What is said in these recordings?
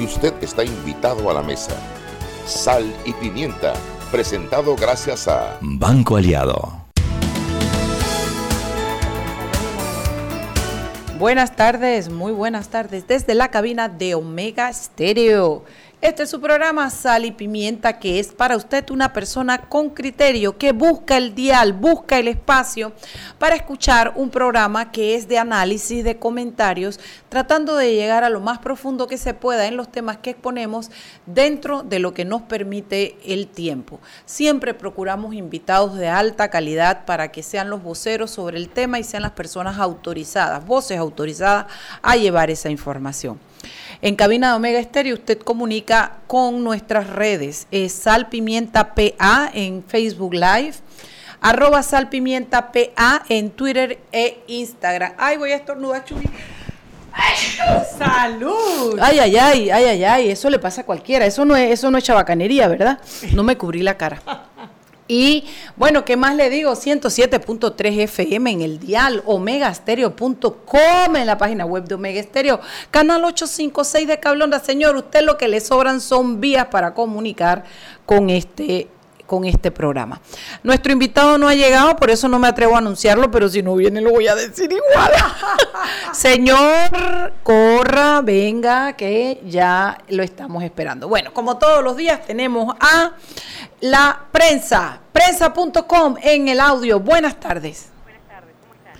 y usted está invitado a la mesa. Sal y pimienta, presentado gracias a Banco Aliado. Buenas tardes, muy buenas tardes desde la cabina de Omega Stereo. Este es su programa Sal y Pimienta, que es para usted una persona con criterio que busca el dial, busca el espacio para escuchar un programa que es de análisis, de comentarios, tratando de llegar a lo más profundo que se pueda en los temas que exponemos dentro de lo que nos permite el tiempo. Siempre procuramos invitados de alta calidad para que sean los voceros sobre el tema y sean las personas autorizadas, voces autorizadas a llevar esa información. En cabina de Omega Estéreo usted comunica con nuestras redes. Es Sal Pimienta PA en Facebook Live, arroba Sal Pimienta PA en Twitter e Instagram. Ay, voy a estornudar, Chuy. ¡Salud! Ay, ay, ay, ay, ay, ay, eso le pasa a cualquiera. Eso no es, eso no es chabacanería, ¿verdad? No me cubrí la cara. Y bueno, ¿qué más le digo? 107.3 FM en el dial, omegastereo.com en la página web de Omega Estéreo, canal 856 de Cablonda. Señor, usted lo que le sobran son vías para comunicar con este con este programa. Nuestro invitado no ha llegado, por eso no me atrevo a anunciarlo, pero si no viene lo voy a decir igual. Señor, corra, venga, que ya lo estamos esperando. Bueno, como todos los días tenemos a la prensa, prensa.com en el audio. Buenas tardes. Buenas tardes, ¿cómo están?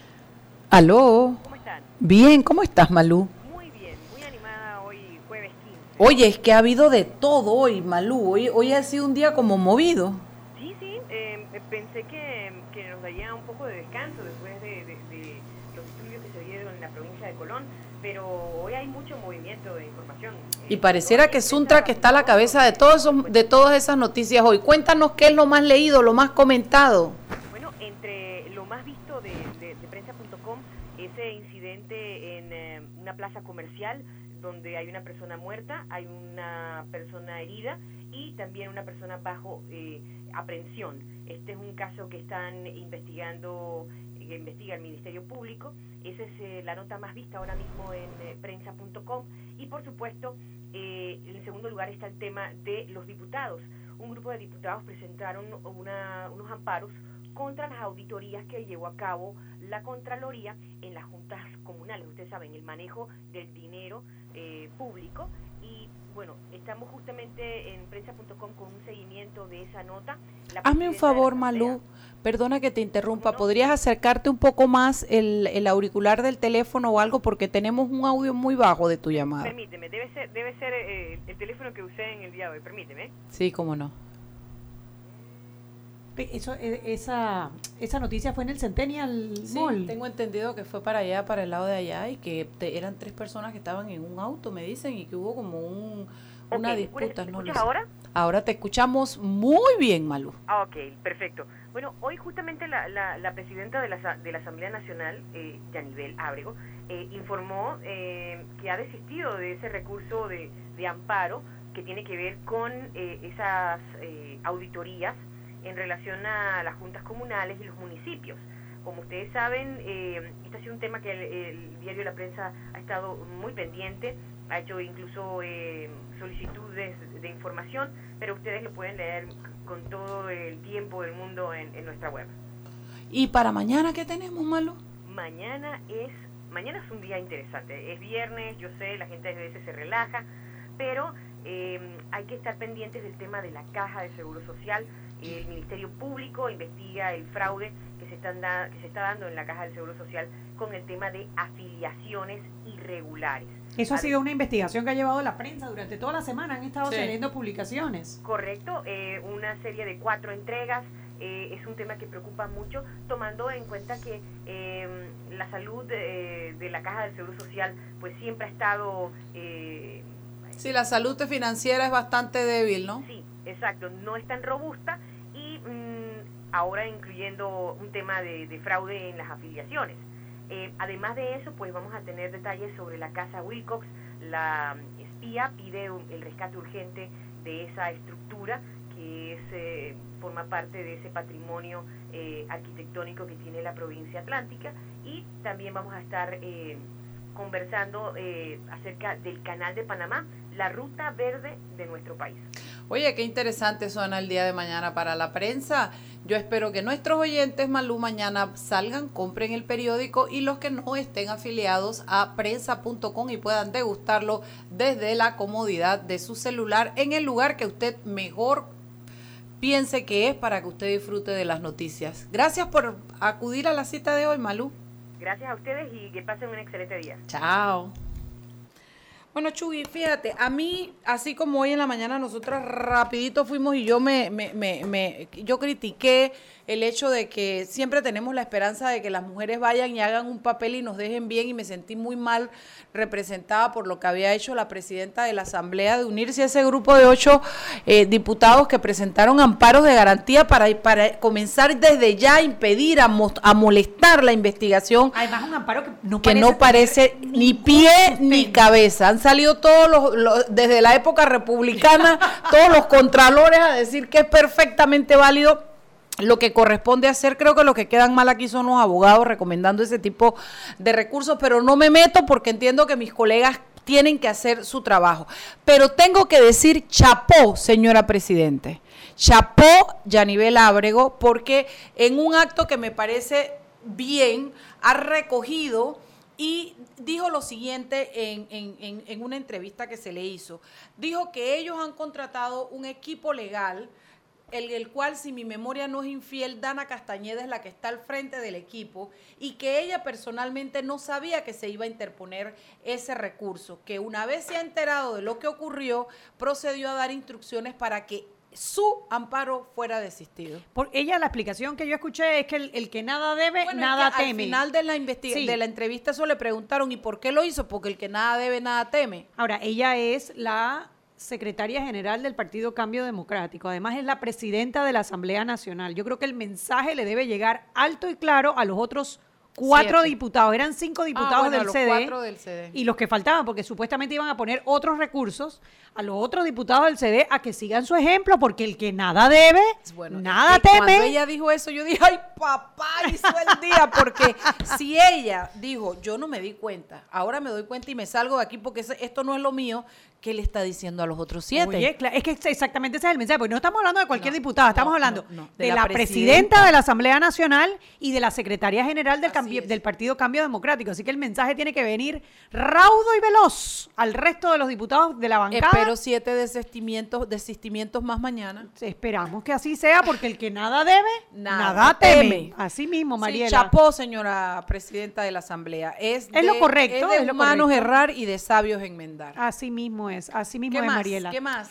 Aló. ¿Cómo están? Bien, ¿cómo estás, Malú? Muy bien, muy animada hoy jueves 15. Oye, es que ha habido de todo hoy, Malú. Hoy, hoy ha sido un día como movido. Sí, sí, eh, pensé que, que nos daría un poco de descanso después de, de- de los estudios que se dieron en la provincia de Colón, pero hoy hay mucho movimiento de información. Y Eh, pareciera que Suntra que está a la cabeza de todos esos- de todas esas noticias hoy. Cuéntanos qué es lo más leído, lo más comentado. Bueno, entre lo más visto de, de- de prensa.com, ese incidente en eh, una plaza comercial donde hay una persona muerta, hay una persona herida y también una persona bajo eh, aprehensión. Este es un caso que están investigando, que investiga el Ministerio Público. Esa es eh, la nota más vista ahora mismo en eh, prensa.com. Y por supuesto, eh, en segundo lugar está el tema de los diputados. Un grupo de diputados presentaron una- unos amparos contra las auditorías que llevó a cabo la Contraloría en las juntas comunales. Ustedes saben, el manejo del dinero eh, público. Y bueno, estamos justamente en prensa.com con un seguimiento de esa nota. La Hazme un favor, Malú. Perdona que te interrumpa. ¿Podrías acercarte un poco más el, el auricular del teléfono o algo? Porque tenemos un audio muy bajo de tu llamada. Permíteme, debe ser, debe ser eh, el teléfono que usé en el día de hoy. Permíteme. Sí, cómo no. Eso, eh, esa, esa noticia fue en el Centennial Mall. tengo entendido que fue para allá, para el lado de allá, y que te- eran tres personas que estaban en un auto, me dicen, y que hubo como un, una disputa. ¿me no lo escuchas sé. ahora? Ahora te escuchamos muy bien, Malú. Ah, ok, perfecto. Bueno, hoy justamente la, la, la presidenta de la, de la Asamblea Nacional, eh, Yanibel Ábrego, eh, informó eh, que ha desistido de ese recurso de, de amparo que tiene que ver con eh, esas eh, auditorías en relación a las juntas comunales y los municipios. Como ustedes saben, eh, este ha sido un tema que el, el diario La Prensa ha estado muy pendiente, ha hecho incluso eh, solicitudes de información, pero ustedes lo pueden leer con todo el tiempo del mundo en, en nuestra web. ¿Y para mañana qué tenemos, Malú? Mañana es mañana es un día interesante. Es viernes, yo sé, la gente a veces se relaja, pero eh, hay que estar pendientes del tema de la caja de seguro social. El Ministerio Público investiga el fraude que se, están da- que se está dando en la caja del seguro social con el tema de afiliaciones irregulares. Eso ha sido una investigación que ha llevado la prensa durante toda la semana. Han estado Sí. saliendo publicaciones. Correcto, eh, una serie de cuatro entregas. eh, es un tema que preocupa mucho, tomando en cuenta que eh, la salud eh, de la Caja del Seguro Social pues siempre ha estado eh, Sí, la salud financiera es bastante débil, ¿no? Sí, exacto, no es tan robusta y mm, ahora incluyendo un tema de, de fraude en las afiliaciones. Eh, además de eso, pues vamos a tener detalles sobre la casa Wilcox. La espía pide un- el rescate urgente de esa estructura que es, eh, forma parte de ese patrimonio eh, arquitectónico que tiene la provincia atlántica. Y también vamos a estar eh, conversando eh, acerca del canal de Panamá, la ruta verde de nuestro país. Oye, qué interesante suena el día de mañana para la prensa. Yo espero que nuestros oyentes, Malú, mañana salgan, compren el periódico y los que no estén afiliados a prensa.com y puedan degustarlo desde la comodidad de su celular en el lugar que usted mejor piense que es para que usted disfrute de las noticias. Gracias por acudir a la cita de hoy, Malú. Gracias a ustedes y que pasen un excelente día. Chao. Bueno, Chugui, fíjate, a mí, así como hoy en la mañana nosotras rapidito fuimos y yo me, me, me, me- yo critiqué el hecho de que siempre tenemos la esperanza de que las mujeres vayan y hagan un papel y nos dejen bien y me sentí muy mal representada por lo que había hecho la presidenta de la Asamblea de unirse a ese grupo de ocho eh, diputados que presentaron amparos de garantía para, para comenzar desde ya a impedir, a, mo- a molestar la investigación Además, un amparo que no que parece no parece ni pie ni cabeza. Han salido todos los, los- desde la época republicana, todos los contralores a decir que es perfectamente válido lo que corresponde hacer. Creo que lo que quedan mal aquí son los abogados recomendando ese tipo de recursos, pero no me meto porque entiendo que mis colegas tienen que hacer su trabajo. Pero tengo que decir chapó, señora Presidente. Chapó, Yanivel Ábrego, porque en un acto que me parece bien, ha recogido y dijo lo siguiente en, en- en- una entrevista que se le hizo. Dijo que ellos han contratado un equipo legal, el, el cual, si mi memoria no es infiel, Dana Castañeda es la que está al frente del equipo y que ella personalmente no sabía que se iba a interponer ese recurso, que una vez se ha enterado de lo que ocurrió, procedió a dar instrucciones para que su amparo fuera desistido. Por ella, la explicación que yo escuché es que el, el que nada debe, Bueno, es nada que teme. Al final de la, Sí. de la entrevista eso le preguntaron, ¿y por qué lo hizo? Porque el que nada debe, nada teme. Ahora, ella es la secretaria general del Partido Cambio Democrático. Además, es la presidenta de la Asamblea Nacional. Yo creo que el mensaje le debe llegar alto y claro a los otros cuatro diputados. Eran cinco diputados Ah, bueno, del los CD. cuatro del CD. Y los que faltaban, porque supuestamente iban a poner otros recursos a los otros diputados del CD a que sigan su ejemplo, porque el que nada debe, Bueno, nada que Cuando teme. ella dijo eso, yo dije, ay, papá, hizo el día, porque si ella dijo, yo no me di cuenta, ahora me doy cuenta y me salgo de aquí porque esto no es lo mío, ¿qué le está diciendo a los otros siete? Oye, es que exactamente ese es el mensaje, porque no estamos hablando de cualquier No, diputada, estamos no, hablando no, de, la, presidenta. presidenta de la Asamblea Nacional y de la secretaria general del, del Partido Cambio Democrático. Así que el mensaje tiene que venir raudo y veloz al resto de los diputados de la bancada. Espero siete desistimientos, desistimientos más mañana. Esperamos que así sea, porque el que nada debe, Nada nada, teme. teme. Así mismo, Sí, Mariela. chapó, señora presidenta de la Asamblea. Es, Es lo de- correcto, Es de es lo humanos correcto. errar y de sabios enmendar. Así mismo es, así mismo ¿Qué es, más? Mariela. ¿Qué más?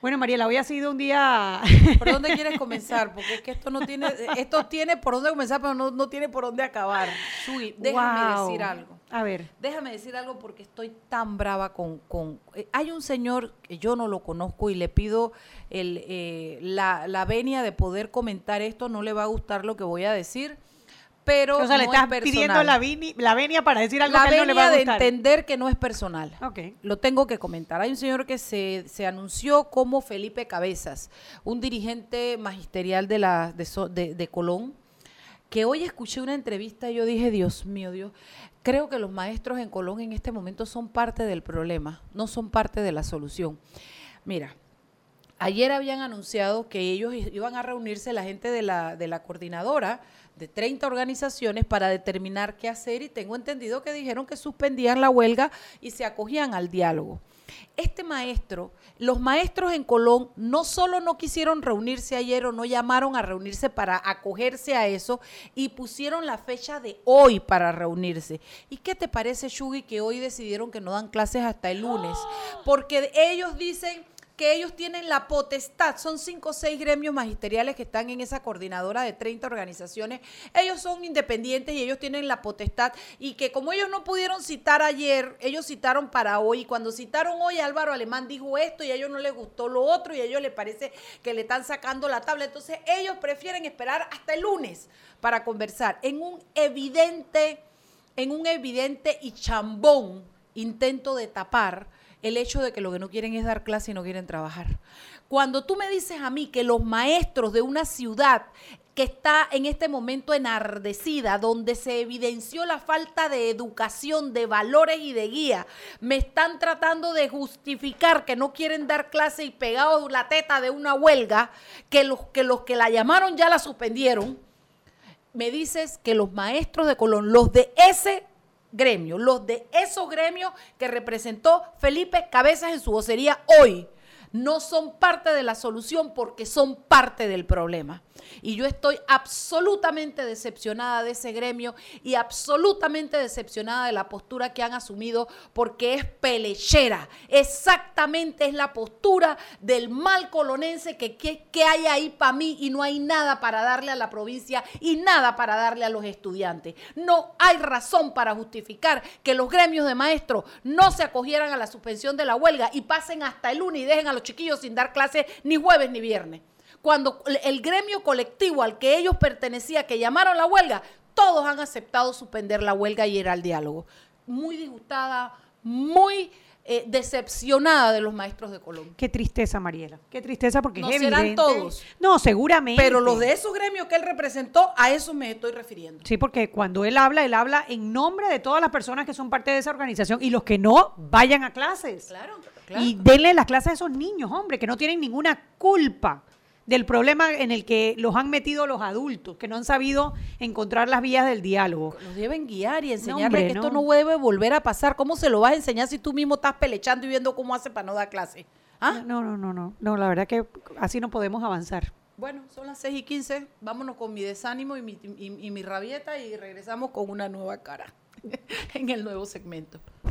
Bueno, Mariela, hoy ha sido un día... ¿Por dónde quieres comenzar? Porque es que esto no tiene, esto tiene por dónde comenzar, pero no, no tiene por dónde acabar. Sui, déjame Wow. decir algo. A ver. Déjame decir algo porque estoy tan brava con... con eh, hay un señor que yo no lo conozco y le pido el, eh, la, la venia de poder comentar esto. No le va a gustar lo que voy a decir, pero O sea, le estás es pidiendo la, vini- la venia para decir algo La que a él no le va a venia de gustar. entender que no es personal. Lo tengo que comentar. Hay un señor que se, se anunció como Felipe Cabezas, un dirigente magisterial de, la, de, de- de Colón, que hoy escuché una entrevista y yo dije, Dios mío, Dios, creo que los maestros en Colón en este momento son parte del problema, no son parte de la solución. Mira, Ayer habían anunciado que ellos iban a reunirse la gente de la, de la coordinadora de 30 organizaciones para determinar qué hacer y tengo entendido que dijeron que suspendían la huelga y se acogían al diálogo. Este maestro, los maestros en Colón no solo no quisieron reunirse ayer o no llamaron a reunirse para acogerse a eso y pusieron la fecha de hoy para reunirse. ¿Y qué te parece, Shugi, que hoy decidieron que no dan clases hasta el lunes? Porque ellos dicen que ellos tienen la potestad, son cinco o seis gremios magisteriales que están en esa coordinadora de 30 organizaciones, ellos son independientes y ellos tienen la potestad. Y que como ellos no pudieron citar ayer, ellos citaron para hoy, y cuando citaron hoy Álvaro Alemán dijo esto y a ellos no les gustó lo otro y a ellos les parece que le están sacando la tabla, entonces ellos prefieren esperar hasta el lunes para conversar en un evidente, en un evidente y chambón intento de tapar el hecho de que lo que no quieren es dar clase y no quieren trabajar. Cuando tú me dices a mí que los maestros de una ciudad que está en este momento enardecida, donde se evidenció la falta de educación, de valores y de guía, me están tratando de justificar que no quieren dar clase y pegados la teta de una huelga, que los que, los que la llamaron ya la suspendieron, me dices que los maestros de Colón, los de ese gremio, los de esos gremios que representó Felipe Cabezas en su vocería hoy, no son parte de la solución porque son parte del problema. Y yo estoy absolutamente decepcionada de ese gremio y absolutamente decepcionada de la postura que han asumido porque es pelechera. Exactamente es la postura del mal colonense que, que, hay ahí para mí y no hay nada para darle a la provincia y nada para darle a los estudiantes. No hay razón para justificar que los gremios de maestros no se acogieran a la suspensión de la huelga y pasen hasta el lunes y dejen a los chiquillos sin dar clases ni jueves ni viernes cuando el gremio colectivo al que ellos pertenecían, que llamaron la huelga, todos han aceptado suspender la huelga y ir al diálogo. Muy disgustada, muy eh, decepcionada de los maestros de Colombia. Qué tristeza, Mariela. Qué tristeza porque no es serán todos. No, seguramente. Pero los de esos gremios que él representó, a eso me estoy refiriendo. Sí, porque cuando él habla, él habla en nombre de todas las personas que son parte de esa organización y los que no vayan a clases. Claro. claro. Y denle las clases a esos niños, hombre, que no tienen ninguna culpa del problema en el que los han metido los adultos, que no han sabido encontrar las vías del diálogo. Los deben guiar y enseñarles que esto no debe volver a pasar. ¿Cómo se lo vas a enseñar si tú mismo estás pelechando y viendo cómo hace para no dar clase? ¿Ah? No, no, no, no, no, la verdad que así no podemos avanzar. Bueno, son las 6 y 15, vámonos con mi desánimo y mi, y mi rabieta y regresamos con una nueva cara en el nuevo segmento.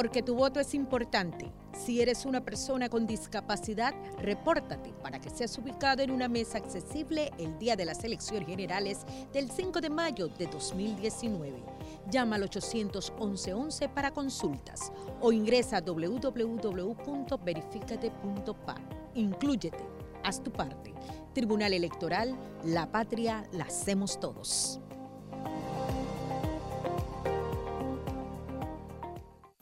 Porque tu voto es importante. Si eres una persona con discapacidad, repórtate para que seas ubicado en una mesa accesible el día de las elecciones generales del 5 de mayo de 2019. Llama al 811 para consultas o ingresa a www.verificate.pa. Inclúyete, haz tu parte. Tribunal Electoral, la patria la hacemos todos.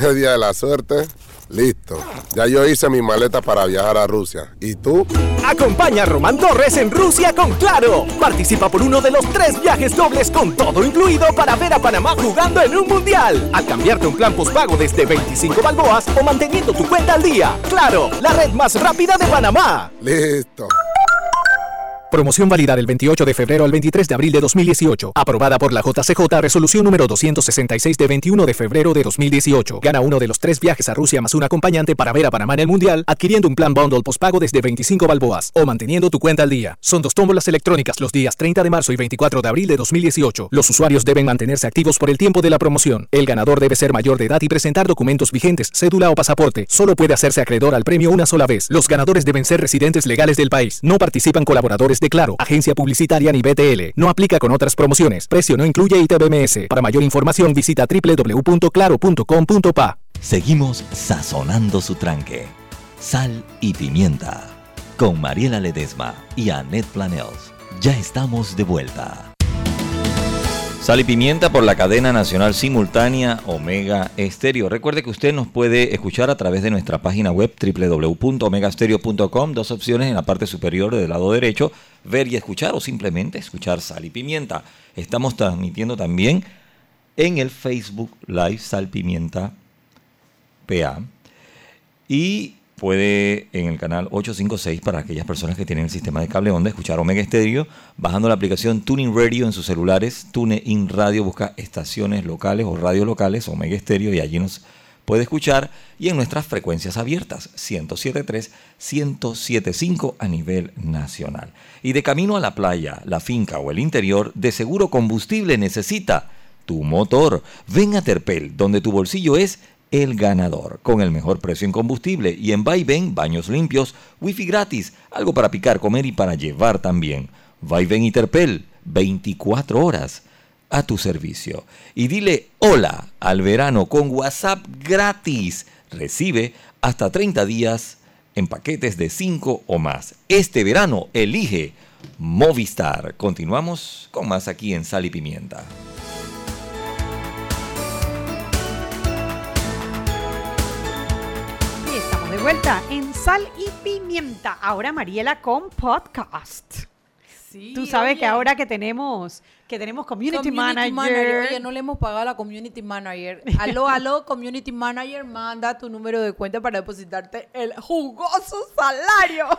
media de la suerte, listo. Ya yo hice mi maleta para viajar a Rusia. ¿Y tú? Acompaña a Román Torres en Rusia con Claro. Participa por uno de los tres viajes dobles con todo incluido para ver a Panamá jugando en un mundial. Al cambiarte un plan postpago desde 25 balboas o manteniendo tu cuenta al día. Claro, la red más rápida de Panamá. Listo. Promoción válida del 28 de febrero al 23 de abril de 2018. Aprobada por la JCJ Resolución número 266 de 21 de febrero de 2018. Gana uno de los tres viajes a Rusia más un acompañante para ver a Panamá en el Mundial, adquiriendo un plan bundle postpago desde 25 balboas o manteniendo tu cuenta al día. Son dos tómbolas electrónicas los días 30 de marzo y 24 de abril de 2018. Los usuarios deben mantenerse activos por el tiempo de la promoción. El ganador debe ser mayor de edad y presentar documentos vigentes, cédula o pasaporte. Solo puede hacerse acreedor al premio una sola vez. Los ganadores deben ser residentes legales del país. No participan colaboradores de Claro, agencia publicitaria ni BTL. No aplica con otras promociones. Precio no incluye ITBMS. Para mayor información visita www.claro.com.pa. Seguimos sazonando su tranque. Sal y Pimienta, con Mariela Ledesma y Annette Planels. Ya estamos de vuelta. Sal y Pimienta por la cadena nacional simultánea Omega Estéreo. Recuerde que usted nos puede escuchar a través de nuestra página web www.omegastereo.com. Dos opciones en la parte superior del lado derecho, ver y escuchar o simplemente escuchar Sal y Pimienta. Estamos transmitiendo también en el Facebook Live Sal Pimienta PA. Y puede en el canal 856 para aquellas personas que tienen el sistema de cable onda escuchar Omega Stereo bajando la aplicación Tuning Radio en sus celulares, TuneIn Radio busca estaciones locales o radio locales Omega Stereo y allí nos puede escuchar y en nuestras frecuencias abiertas 107.3, 107.5 a nivel nacional. Y de camino a la playa, la finca o el interior, de seguro combustible necesita tu motor. Ven a Terpel, donde tu bolsillo es el ganador, con el mejor precio en combustible y en Vaivén, baños limpios, wifi gratis, algo para picar, comer y para llevar también. Vaivén y Terpel, 24 horas a tu servicio. Y dile hola al verano con WhatsApp gratis. Recibe hasta 30 días en paquetes de 5 o más. Este verano elige Movistar. Continuamos con más aquí en Sal y Pimienta. Vuelta en Sal y Pimienta. Ahora Mariela con podcast. Sí, Tú sabes oye. que ahora que tenemos que tenemos community, manager, Oye, no le hemos pagado a la community manager. Aló, aló, community manager, manda tu número de cuenta para depositarte el jugoso salario.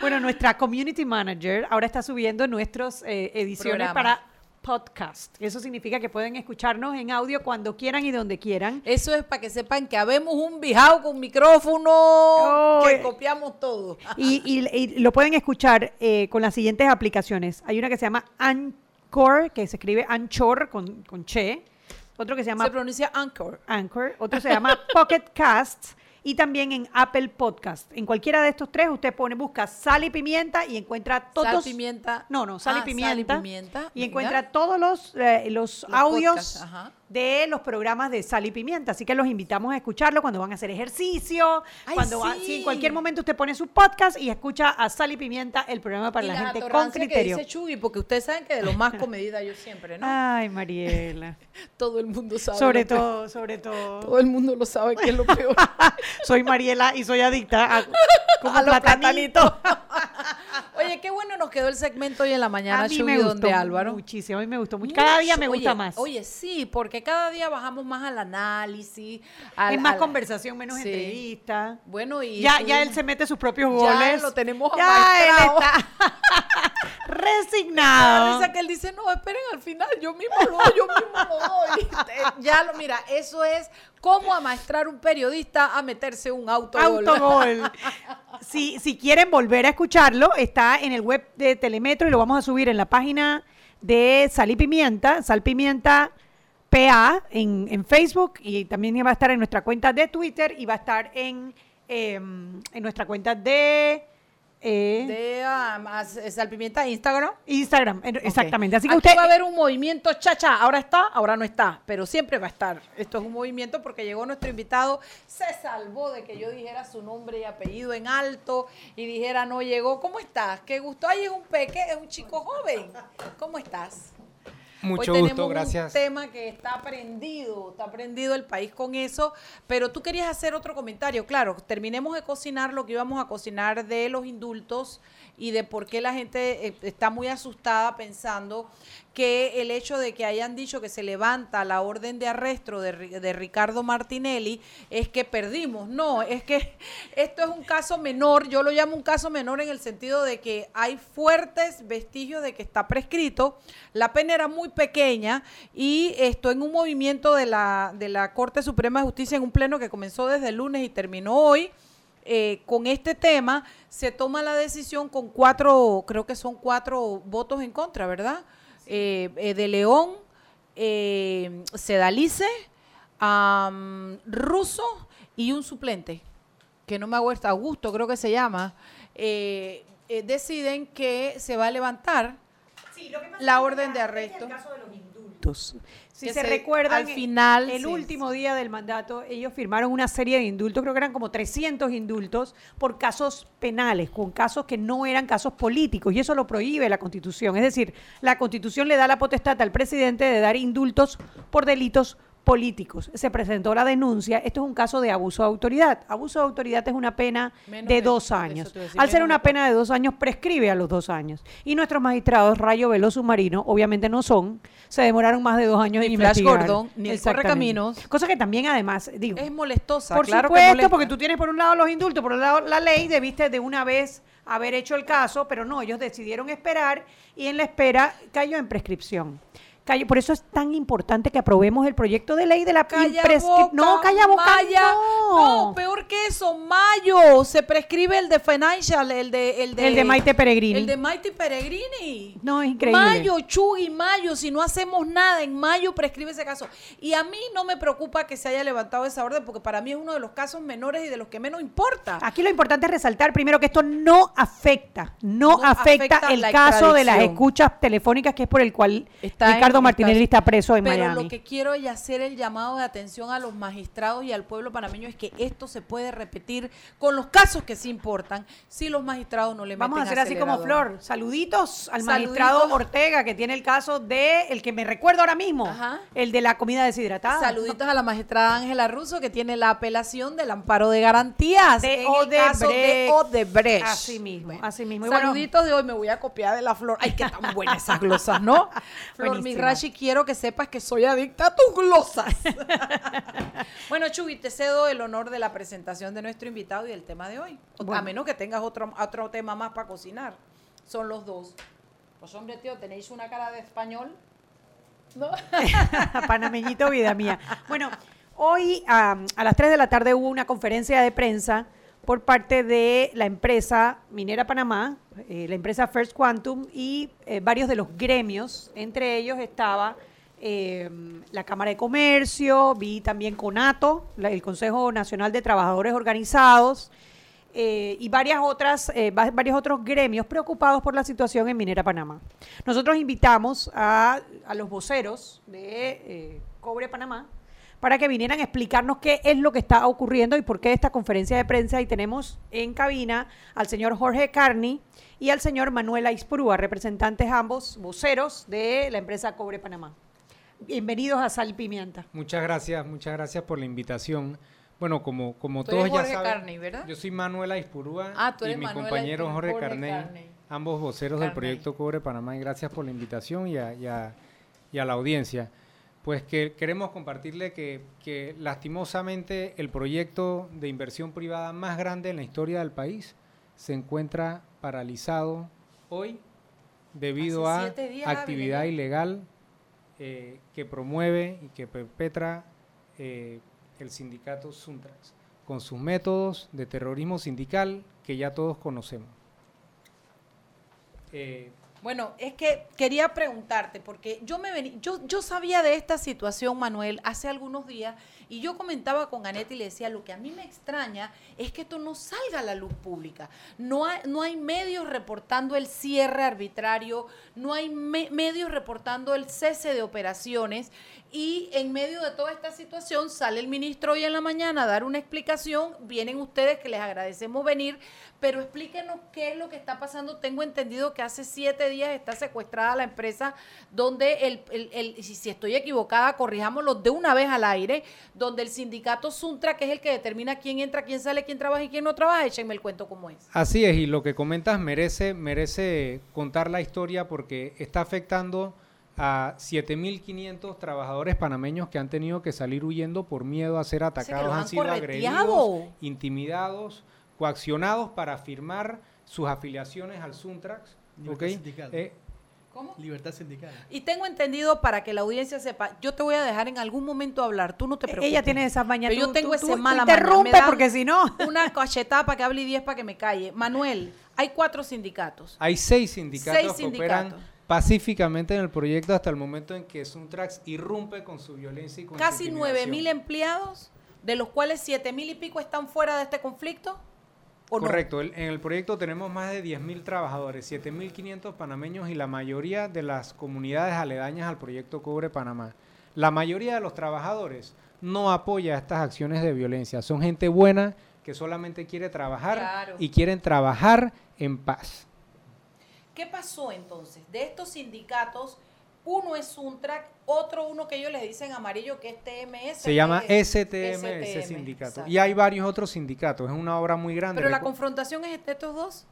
Bueno, nuestra community manager ahora está subiendo nuestras ediciones Programas. para podcast. Eso significa que pueden escucharnos en audio cuando quieran y donde quieran. Eso es para que sepan que habemos un bijao con micrófono Oh, que eh. copiamos todo. Y, y- y lo pueden escuchar eh, con las siguientes aplicaciones. Hay una que se llama Anchor, que se escribe Anchor con, con Che. Otro que se llama Se pronuncia Anchor. Anchor. Otro se llama Pocket Casts. Y también en Apple Podcast. En cualquiera de estos tres, usted pone, busca sal y pimienta y encuentra todos. Sal, pimienta. No, no, sal y Ah, pimienta. pimienta. Y venga. encuentra todos los, eh, los, Los audios podcasts, ajá. De los programas de Sal y Pimienta. Así que los invitamos a escucharlo cuando van a hacer ejercicio, Ay, cuando sí. sí, en cualquier momento usted pone su podcast y escucha a Sal y Pimienta, el programa para Y la, la gente con criterio. que dice Chuy, porque ustedes saben que de lo más comedida yo siempre, ¿no? Ay, Mariela. Todo el mundo sabe. sobre peor. todo, sobre todo. Todo el mundo lo sabe que es lo peor. soy Mariela y soy adicta a, como A platanito. Oye, qué bueno nos quedó el segmento hoy en la mañana, A mí Chuy, me gustó donde Álvaro. muchísimo, a mí me gustó mucho. Cada día me gusta Oye, más. Oye, sí, porque cada día bajamos más al análisis. al- es más al- conversación, menos Sí. entrevista. Bueno, y Ya, tú- ya él se mete sus propios Ya goles. lo tenemos Ya él está resignado. risa que él dice, no, esperen al final, yo mismo lo doy, yo mismo lo doy. Ya lo, mira, eso es como amaestrar un periodista a meterse un autogol. Autogol. Si, si quieren volver a escucharlo, está en el web de Telemetro y lo vamos a subir en la página de Sal y Pimienta, Sal Pimienta PA en, en Facebook y también va a estar en nuestra cuenta de Twitter y va a estar en, em, en nuestra cuenta de, eh, De eh, salpimienta Instagram. Instagram. En- Exactamente. Así que Aquí usted... va a haber un movimiento chacha. Ahora está, ahora no está, pero siempre va a estar. Esto es un movimiento porque llegó nuestro invitado, se salvó de que yo dijera su nombre y apellido en alto y dijera no llegó. ¿Cómo estás? Qué gusto. Ay, es un peque, es un chico joven. ¿Cómo estás? Mucho Hoy gusto, gracias. un tema que está prendido, está prendido el país con eso, pero tú querías hacer otro comentario. Claro, terminemos de cocinar lo que íbamos a cocinar de los indultos y de por qué la gente eh, está muy asustada pensando que el hecho de que hayan dicho que se levanta la orden de arresto de, Ri- de Ricardo Martinelli es que perdimos. No, es que esto es un caso menor, yo lo llamo un caso menor en el sentido de que hay fuertes vestigios de que está prescrito, la pena era muy pequeña y esto en un movimiento de la, de la Corte Suprema de Justicia en un pleno que comenzó desde el lunes y terminó hoy. Eh, con este tema se toma la decisión con cuatro, creo que son cuatro votos en contra, ¿verdad? Eh, eh, de León, eh, Sedalice, am, Russo y un suplente, que no me acuerdo, Augusto creo que se llama, eh, eh, deciden que se va a levantar la orden de arresto. indultos. Si se, se- recuerdan, al final, el sí. último día del mandato, ellos firmaron una serie de indultos, creo que eran como 300 indultos, por casos penales, con casos que no eran casos políticos, y eso lo prohíbe la Constitución. Es decir, la Constitución le da la potestad al presidente de dar indultos por delitos políticos. Se presentó la denuncia. Esto es un caso de abuso de autoridad. Abuso de autoridad es una pena Menos de dos años. Al ser una pena de dos años, prescribe a los dos años. Y nuestros magistrados, Rayo Velo Submarino, obviamente no son, se demoraron más de dos años Ni en Flash investigar. Gordon, ni el. Correcaminos. Cosa que también, además, digo, Es molestosa, por claro que supuesto, molesta. porque tú tienes por un lado los indultos, por otro lado la ley, debiste de una vez haber hecho el caso, pero no, ellos decidieron esperar y en la espera cayó en prescripción. Cayó- por eso es tan importante que aprobemos el proyecto de ley de la boca, No, calla boca, Maya. no. No, peor que eso, mayo. Se prescribe el de Financial, el de... El de, El de Maite Peregrini. El de Maite Peregrini. No, es increíble. Mayo, Chugui, mayo. Si no hacemos nada, en mayo prescribe ese caso. Y a mí no me preocupa que se haya levantado esa orden, porque para mí es uno de los casos menores y de los que menos importa. Aquí lo importante es resaltar primero que esto no afecta, no, No afecta, afecta el caso de las escuchas telefónicas que es por el cual Está Ricardo Martinelli está preso en Pero Miami. lo que quiero es hacer el llamado de atención a los magistrados y al pueblo panameño es que esto se puede repetir con los casos que sí importan si los magistrados no le Vamos a hacer así como. Flor. Saluditos al Saluditos. magistrado Ortega, que tiene el caso de el que me recuerdo ahora mismo, Ajá. el de la comida deshidratada. Saluditos a la magistrada Ángela Russo que tiene la apelación del amparo de garantías De en el caso de Odebrecht. Así mismo, así mismo. Y bueno, Saluditos de hoy, me voy a copiar de la Flor. Ay, qué tan buenas esas glosas, ¿no? Flor Buenísima. Mirachi, quiero que sepas que soy adicta a tus glosas. bueno, Chubi, te cedo el honor de la presentación de nuestro invitado y del tema de hoy. Bueno. A menos que tengas otro, otro tema más para cocinar. Son los dos. Pues hombre, tío, tenéis una cara de español. ¿No? panameñito, vida mía. Bueno, hoy am, a las 3 de la tarde hubo una conferencia de prensa por parte de la empresa Minera Panamá, eh, la empresa First Quantum y eh, varios de los gremios. Entre ellos estaba eh, la Cámara de Comercio, vi también CONATO, el Consejo Nacional de Trabajadores Organizados, y varias otras, va- varios otros gremios preocupados por la situación en Minera Panamá. Nosotros invitamos a, a los voceros de Cobre Panamá para que vinieran a explicarnos qué es lo que está ocurriendo y por qué esta conferencia de prensa. Y tenemos en cabina al señor Jorge Carni y al señor Manuel Aispurúa, representantes ambos, voceros de la empresa Cobre Panamá. Bienvenidos a Sal y Pimienta. Muchas gracias, muchas gracias por la invitación. Bueno, como, como Tú todos eres ya saben, Carney, ¿verdad? yo soy Manuel Aispurúa Ah, tú y mi compañero Jorge Jorge Carney, Carney. ambos voceros del Carney. proyecto Cobre Panamá y gracias por la invitación y a, y a- y a la audiencia. Pues que queremos compartirle que, que lastimosamente el proyecto de inversión privada más grande en la historia del país se encuentra paralizado hoy debido Hace a días, actividad ilegal eh, que promueve y que perpetra eh, el sindicato Suntrax con sus métodos de terrorismo sindical que ya todos conocemos. Eh, Bueno, es que quería preguntarte, porque yo me vení, yo, yo sabía de esta situación, Manuel, hace algunos días, y yo comentaba con Anet y le decía, lo que a mí me extraña es que esto no salga a la luz pública. No hay, no hay medios reportando el cierre arbitrario, no hay me- medios reportando el cese de operaciones, y en medio de toda esta situación sale el ministro hoy en la mañana a dar una explicación, vienen ustedes que les agradecemos venir, pero explíquenos qué es lo que está pasando. Tengo entendido que hace siete días está secuestrada la empresa donde el- el- si, si estoy equivocada, corrijámoslo de una vez al aire, donde el sindicato Suntra, que es el que determina quién entra, quién sale, quién trabaja y quién no trabaja, échenme el cuento cómo es. Así es, y lo que comentas merece, merece contar la historia porque está afectando a 7.500 trabajadores panameños que han tenido que salir huyendo por miedo a ser atacados, han han sido agredidos, intimidados, coaccionados para firmar sus afiliaciones al Suntrax. Libertad ¿ok? sindical. Eh, ¿Cómo? Libertad sindical. Y tengo entendido para que la audiencia sepa, yo te voy a dejar en algún momento hablar, tú no te preocupes. Ella tiene esas tú- yo tengo tú- ese tú- tú mala interrumpe porque si no... Una cachetada para que hable y diez para que me calle. Manuel, hay cuatro sindicatos. Hay seis sindicatos Seis que operan pacíficamente en el proyecto hasta el momento en que Suntrax irrumpe con su violencia y con su Casi nueve mil empleados, de los cuales siete mil y pico están fuera de este conflicto. ¿O no? Correcto, el- en el proyecto tenemos más de 10.000 trabajadores, 7.500 panameños y la mayoría de las comunidades aledañas al proyecto Cobre Panamá. La mayoría de los trabajadores no apoya estas acciones de violencia, son gente buena que solamente quiere trabajar Claro. y quieren trabajar en paz. ¿Qué pasó entonces? De estos sindicatos, uno es Suntrack, otro uno que ellos les dicen amarillo que es TMS. Se llama STM, ese sindicato. exacto. Y hay varios otros sindicatos, es una obra muy grande. Pero la confrontación es entre estos dos.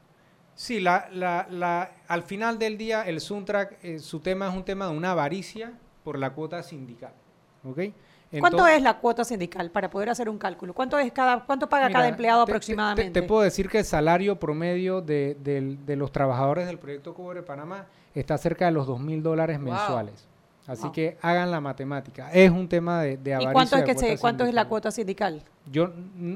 Sí, la, la, la, al final del día el Suntrack, eh, su tema es un tema de una avaricia por la cuota sindical. ¿ok? ¿Cuánto Entonces- es la cuota sindical para poder hacer un cálculo? ¿Cuánto es cada, cuánto paga Mira, cada empleado te- te- aproximadamente? Te, te puedo decir que el salario promedio de, los trabajadores del proyecto Cobre Panamá está cerca de los dos mil dólares Wow. Así Wow. que hagan la matemática. Es un tema de, de ¿Y avaricia. cuánto es que se, cuánto es la cuota sindical? Yo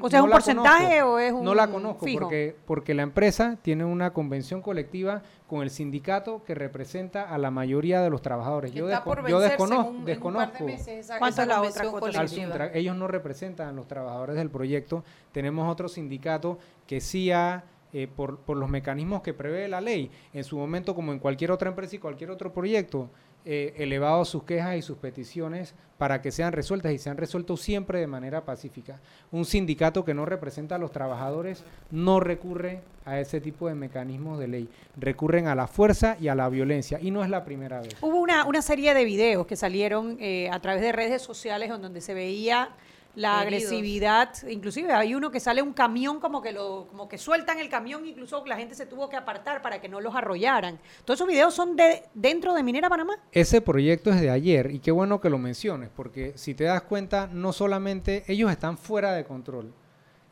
O sea, ¿es no un la porcentaje conozco. o es un No la conozco fijo? porque porque la empresa tiene una convención colectiva con el sindicato que representa a la mayoría de los trabajadores. Yo, está desco- por yo vencerse en descono- un- un par de desconozco. meses esa- ¿Cuánto es la otra convención cuota al colectiva. Ellos no representan a los trabajadores del proyecto. Tenemos otro sindicato que sí ha, eh, por, por los mecanismos que prevé la ley, en su momento, como en cualquier otra empresa y cualquier otro proyecto, eh, elevado sus quejas y sus peticiones para que sean resueltas y se han resuelto siempre de manera pacífica. Un sindicato que no representa a los trabajadores no recurre a ese tipo de mecanismos de ley. Recurren a la fuerza y a la violencia. Y no es la primera vez. Hubo una, una serie de videos que salieron eh, a través de redes sociales donde se veía la Heridos. agresividad, inclusive hay uno que sale un camión como que lo como que sueltan el camión, incluso la gente se tuvo que apartar para que no los arrollaran. Todos esos videos son de dentro de Minera Panamá. Ese proyecto es de ayer y qué bueno que lo menciones, porque si te das cuenta, no solamente ellos están fuera de control,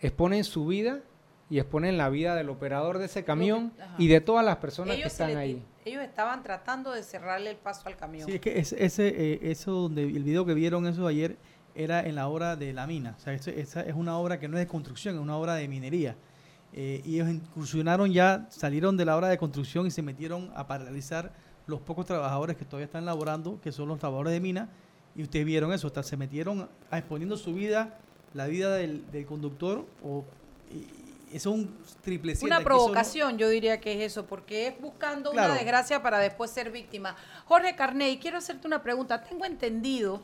exponen su vida y exponen la vida del operador de ese camión y de todas las personas que Ellos, están ahí. ellos estaban tratando de cerrarle el paso al camión. Sí, es que ese, ese, eh, eso donde el video que vieron eso ayer era en la obra de la mina. O sea, esa es una obra que no es de construcción, es una obra de minería. Eh, y ellos incursionaron ya, salieron de la obra de construcción y se metieron a paralizar los pocos trabajadores que todavía están laborando, que son los trabajadores de mina. Y ustedes vieron eso, hasta se metieron a exponiendo su vida, la vida del, del conductor. O, y- eso es un triple siete, Una no- provocación, yo diría que es eso, porque es buscando Claro. una desgracia para después ser víctima. Jorge Carney, quiero hacerte una pregunta. Tengo entendido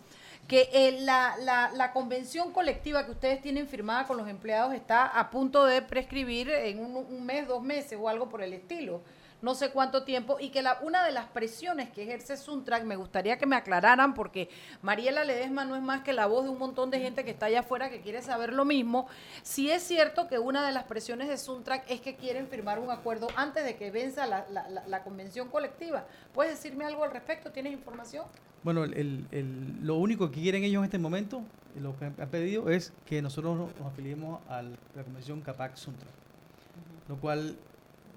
que eh, la, la- la convención colectiva que ustedes tienen firmada con los empleados está a punto de prescribir en un, un mes, dos meses o algo por el estilo. No sé cuánto tiempo, y que la, una de las presiones que ejerce Suntrack, me gustaría que me aclararan, porque Mariela Ledesma no es más que la voz de un montón de gente que está allá afuera que quiere saber lo mismo. Si es cierto que una de las presiones de Suntrack es que quieren firmar un acuerdo antes de que venza la, la- la- la convención colectiva. ¿Puedes decirme algo al respecto? ¿Tienes información? Bueno, el- el- el- lo único que quieren ellos en este momento, lo que han pedido es que nosotros nos, nos afiliemos a la convención CAPAC Suntra, lo cual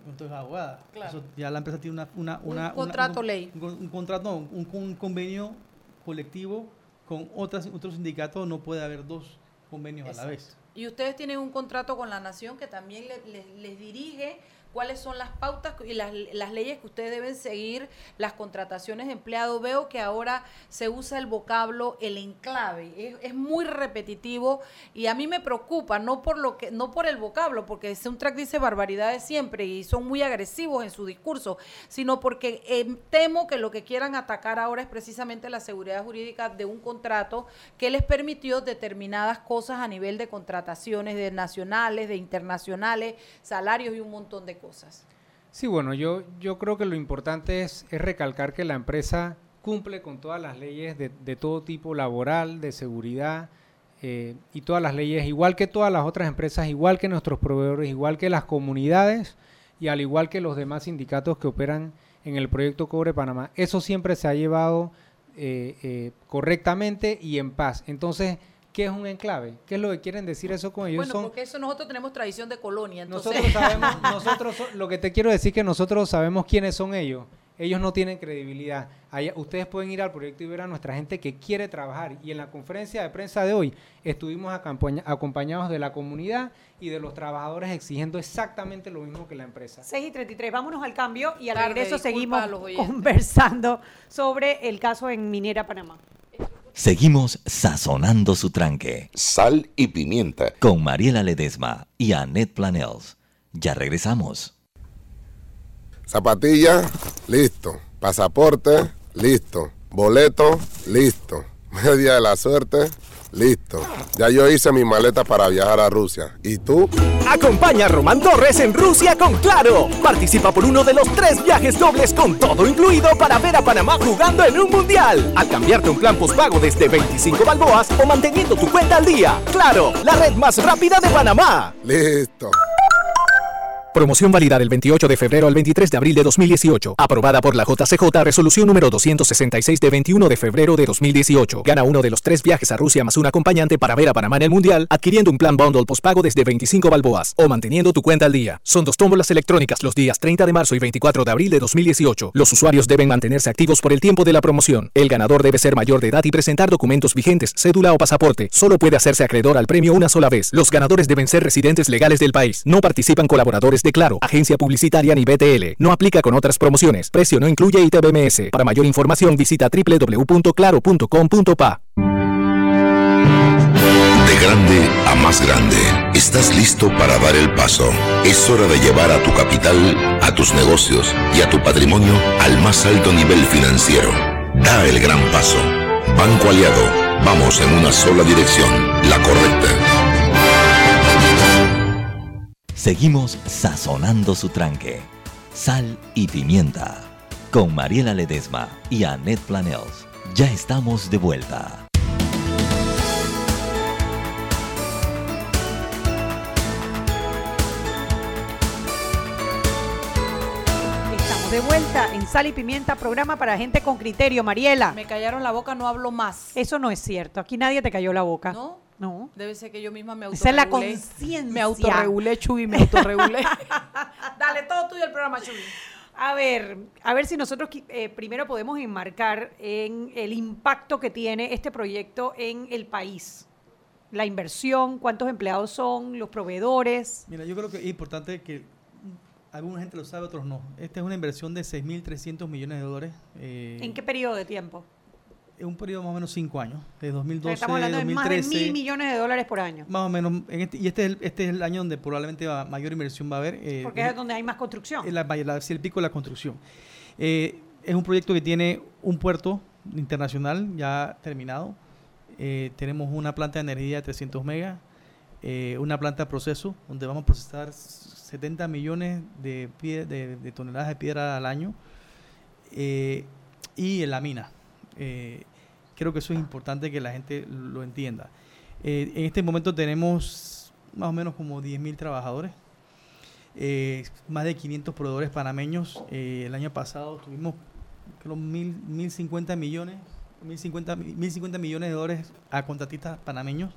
no es abogada. Claro. Eso ya la empresa tiene una, una, Un una- una- contrato un- ley. Un, un contrato, no, un, un convenio colectivo con otras, otros sindicatos, no puede haber dos convenios a la vez. Y ustedes tienen un contrato con la Nación que también le- le- les dirige cuáles son las pautas y las, leyes que ustedes deben seguir, las contrataciones de empleado. Veo que ahora se usa el vocablo el enclave. Es, muy repetitivo y a mí me preocupa, no por lo que, no por el vocablo, porque Soundtrack dice barbaridades siempre y son muy agresivos en su discurso, sino porque eh, temo que lo que quieran atacar ahora es precisamente la seguridad jurídica de un contrato que les permitió determinadas cosas a nivel de contrataciones de nacionales, de internacionales, salarios y un montón de cosas. Sí, bueno, yo, yo creo que lo importante es, es recalcar que la empresa cumple con todas las leyes de, todo tipo laboral, de seguridad eh, y todas las leyes, igual que todas las otras empresas, igual que nuestros proveedores, igual que las comunidades y al igual que los demás sindicatos que operan en el proyecto Cobre Panamá. Eso siempre se ha llevado eh, eh, correctamente y en paz. Entonces, ¿qué es un enclave? ¿Qué es lo que quieren decir eso con ellos? bueno, Son porque eso nosotros tenemos tradición de colonia, entonces nosotros sabemos, nosotros, so- lo que te quiero decir que nosotros sabemos quiénes son ellos. Ellos no tienen credibilidad. Allá- ustedes pueden ir al proyecto y ver a nuestra gente que quiere trabajar. Y en la conferencia de prensa de hoy estuvimos acompaña- acompañados de la comunidad y de los trabajadores exigiendo exactamente lo mismo que la empresa. 6 y 33, vámonos al cambio y al Tarde, regreso seguimos conversando sobre el caso en Minera Panamá. Seguimos sazonando su tranque. Sal y pimienta. Con Mariela Ledesma y Annette Planels. Ya regresamos. Zapatilla, listo. Pasaporte, listo. Boleto, listo. Media de la suerte, listo. Ya yo hice mi maleta para viajar a Rusia. ¿Y tú? Acompaña a Román Torres en Rusia con Claro. Participa por uno de los tres viajes dobles con todo incluido para ver a Panamá jugando en un mundial. Al cambiarte un plan postpago desde 25 balboas o manteniendo tu cuenta al día. Claro, la red más rápida de Panamá. Listo. Promoción válida del 28 de febrero al 23 de abril de 2018. Aprobada por la JCJ Resolución número 266 de 21 de febrero de 2018. Gana uno de los tres viajes a Rusia más un acompañante para ver a Panamá en el Mundial, adquiriendo un plan bundle postpago desde 25 balboas o manteniendo tu cuenta al día. Son dos tómbolas electrónicas los días 30 de marzo y 24 de abril de 2018. Los usuarios deben mantenerse activos por el tiempo de la promoción. El ganador debe ser mayor de edad y presentar documentos vigentes, cédula o pasaporte. Solo puede hacerse acreedor al premio una sola vez. Los ganadores deben ser residentes legales del país. No participan colaboradores de Claro, agencia publicitaria ni BTL. No aplica con otras promociones. Precio no incluye ITBMS. Para mayor información visita www.claro.com.pa. De grande a más grande, estás listo para dar el paso. Es hora de llevar a tu capital, a tus negocios y a tu patrimonio al más alto nivel financiero. Da el gran paso. Banco Aliado, vamos en una sola dirección, la correcta. Seguimos sazonando su tranque. Sal y pimienta. Con Mariela Ledesma y Annette Planels. Ya estamos de vuelta. Estamos de vuelta en Sal y Pimienta, programa para gente con criterio, Mariela. Me callaron la boca, no hablo más. Eso no es cierto. Aquí nadie te cayó la boca. ¿No? No. Debe ser que yo misma me Esa es la autorregulé. conciencia. Me autorregulé, Chuy, me autorregulé. Dale, todo tuyo el programa, Chuy. A ver, a ver si nosotros eh, primero podemos enmarcar en el impacto que tiene este proyecto en el país. La inversión, cuántos empleados son, los proveedores. Mira, yo creo que es importante que alguna gente lo sabe, otros no. Esta es una inversión de 6.300 millones de dólares. eh, ¿En qué periodo de tiempo? En un periodo más o menos 5 años, de 2012 Estamos hablando de más de 2013. mil millones de dólares por año. Más o menos, en este, y este es, el, este es el año donde probablemente va- mayor inversión va a haber. eh, Porque es donde hay más construcción. la, el pico de la construcción. Eh, es un proyecto que tiene un puerto internacional ya terminado. Eh, tenemos una planta de energía de 300 megas, una planta de proceso donde vamos a procesar 70 millones de, pie- de, de toneladas de piedra al año y en la mina. Eh, creo que eso es importante que la gente lo entienda. Eh, en este momento tenemos más o menos como 10.000 trabajadores, eh, más de 500 proveedores panameños. Eh, el año pasado tuvimos creo, mil, 1.050 millones, 1.050, mi- 1.050 millones de dólares a contratistas panameños.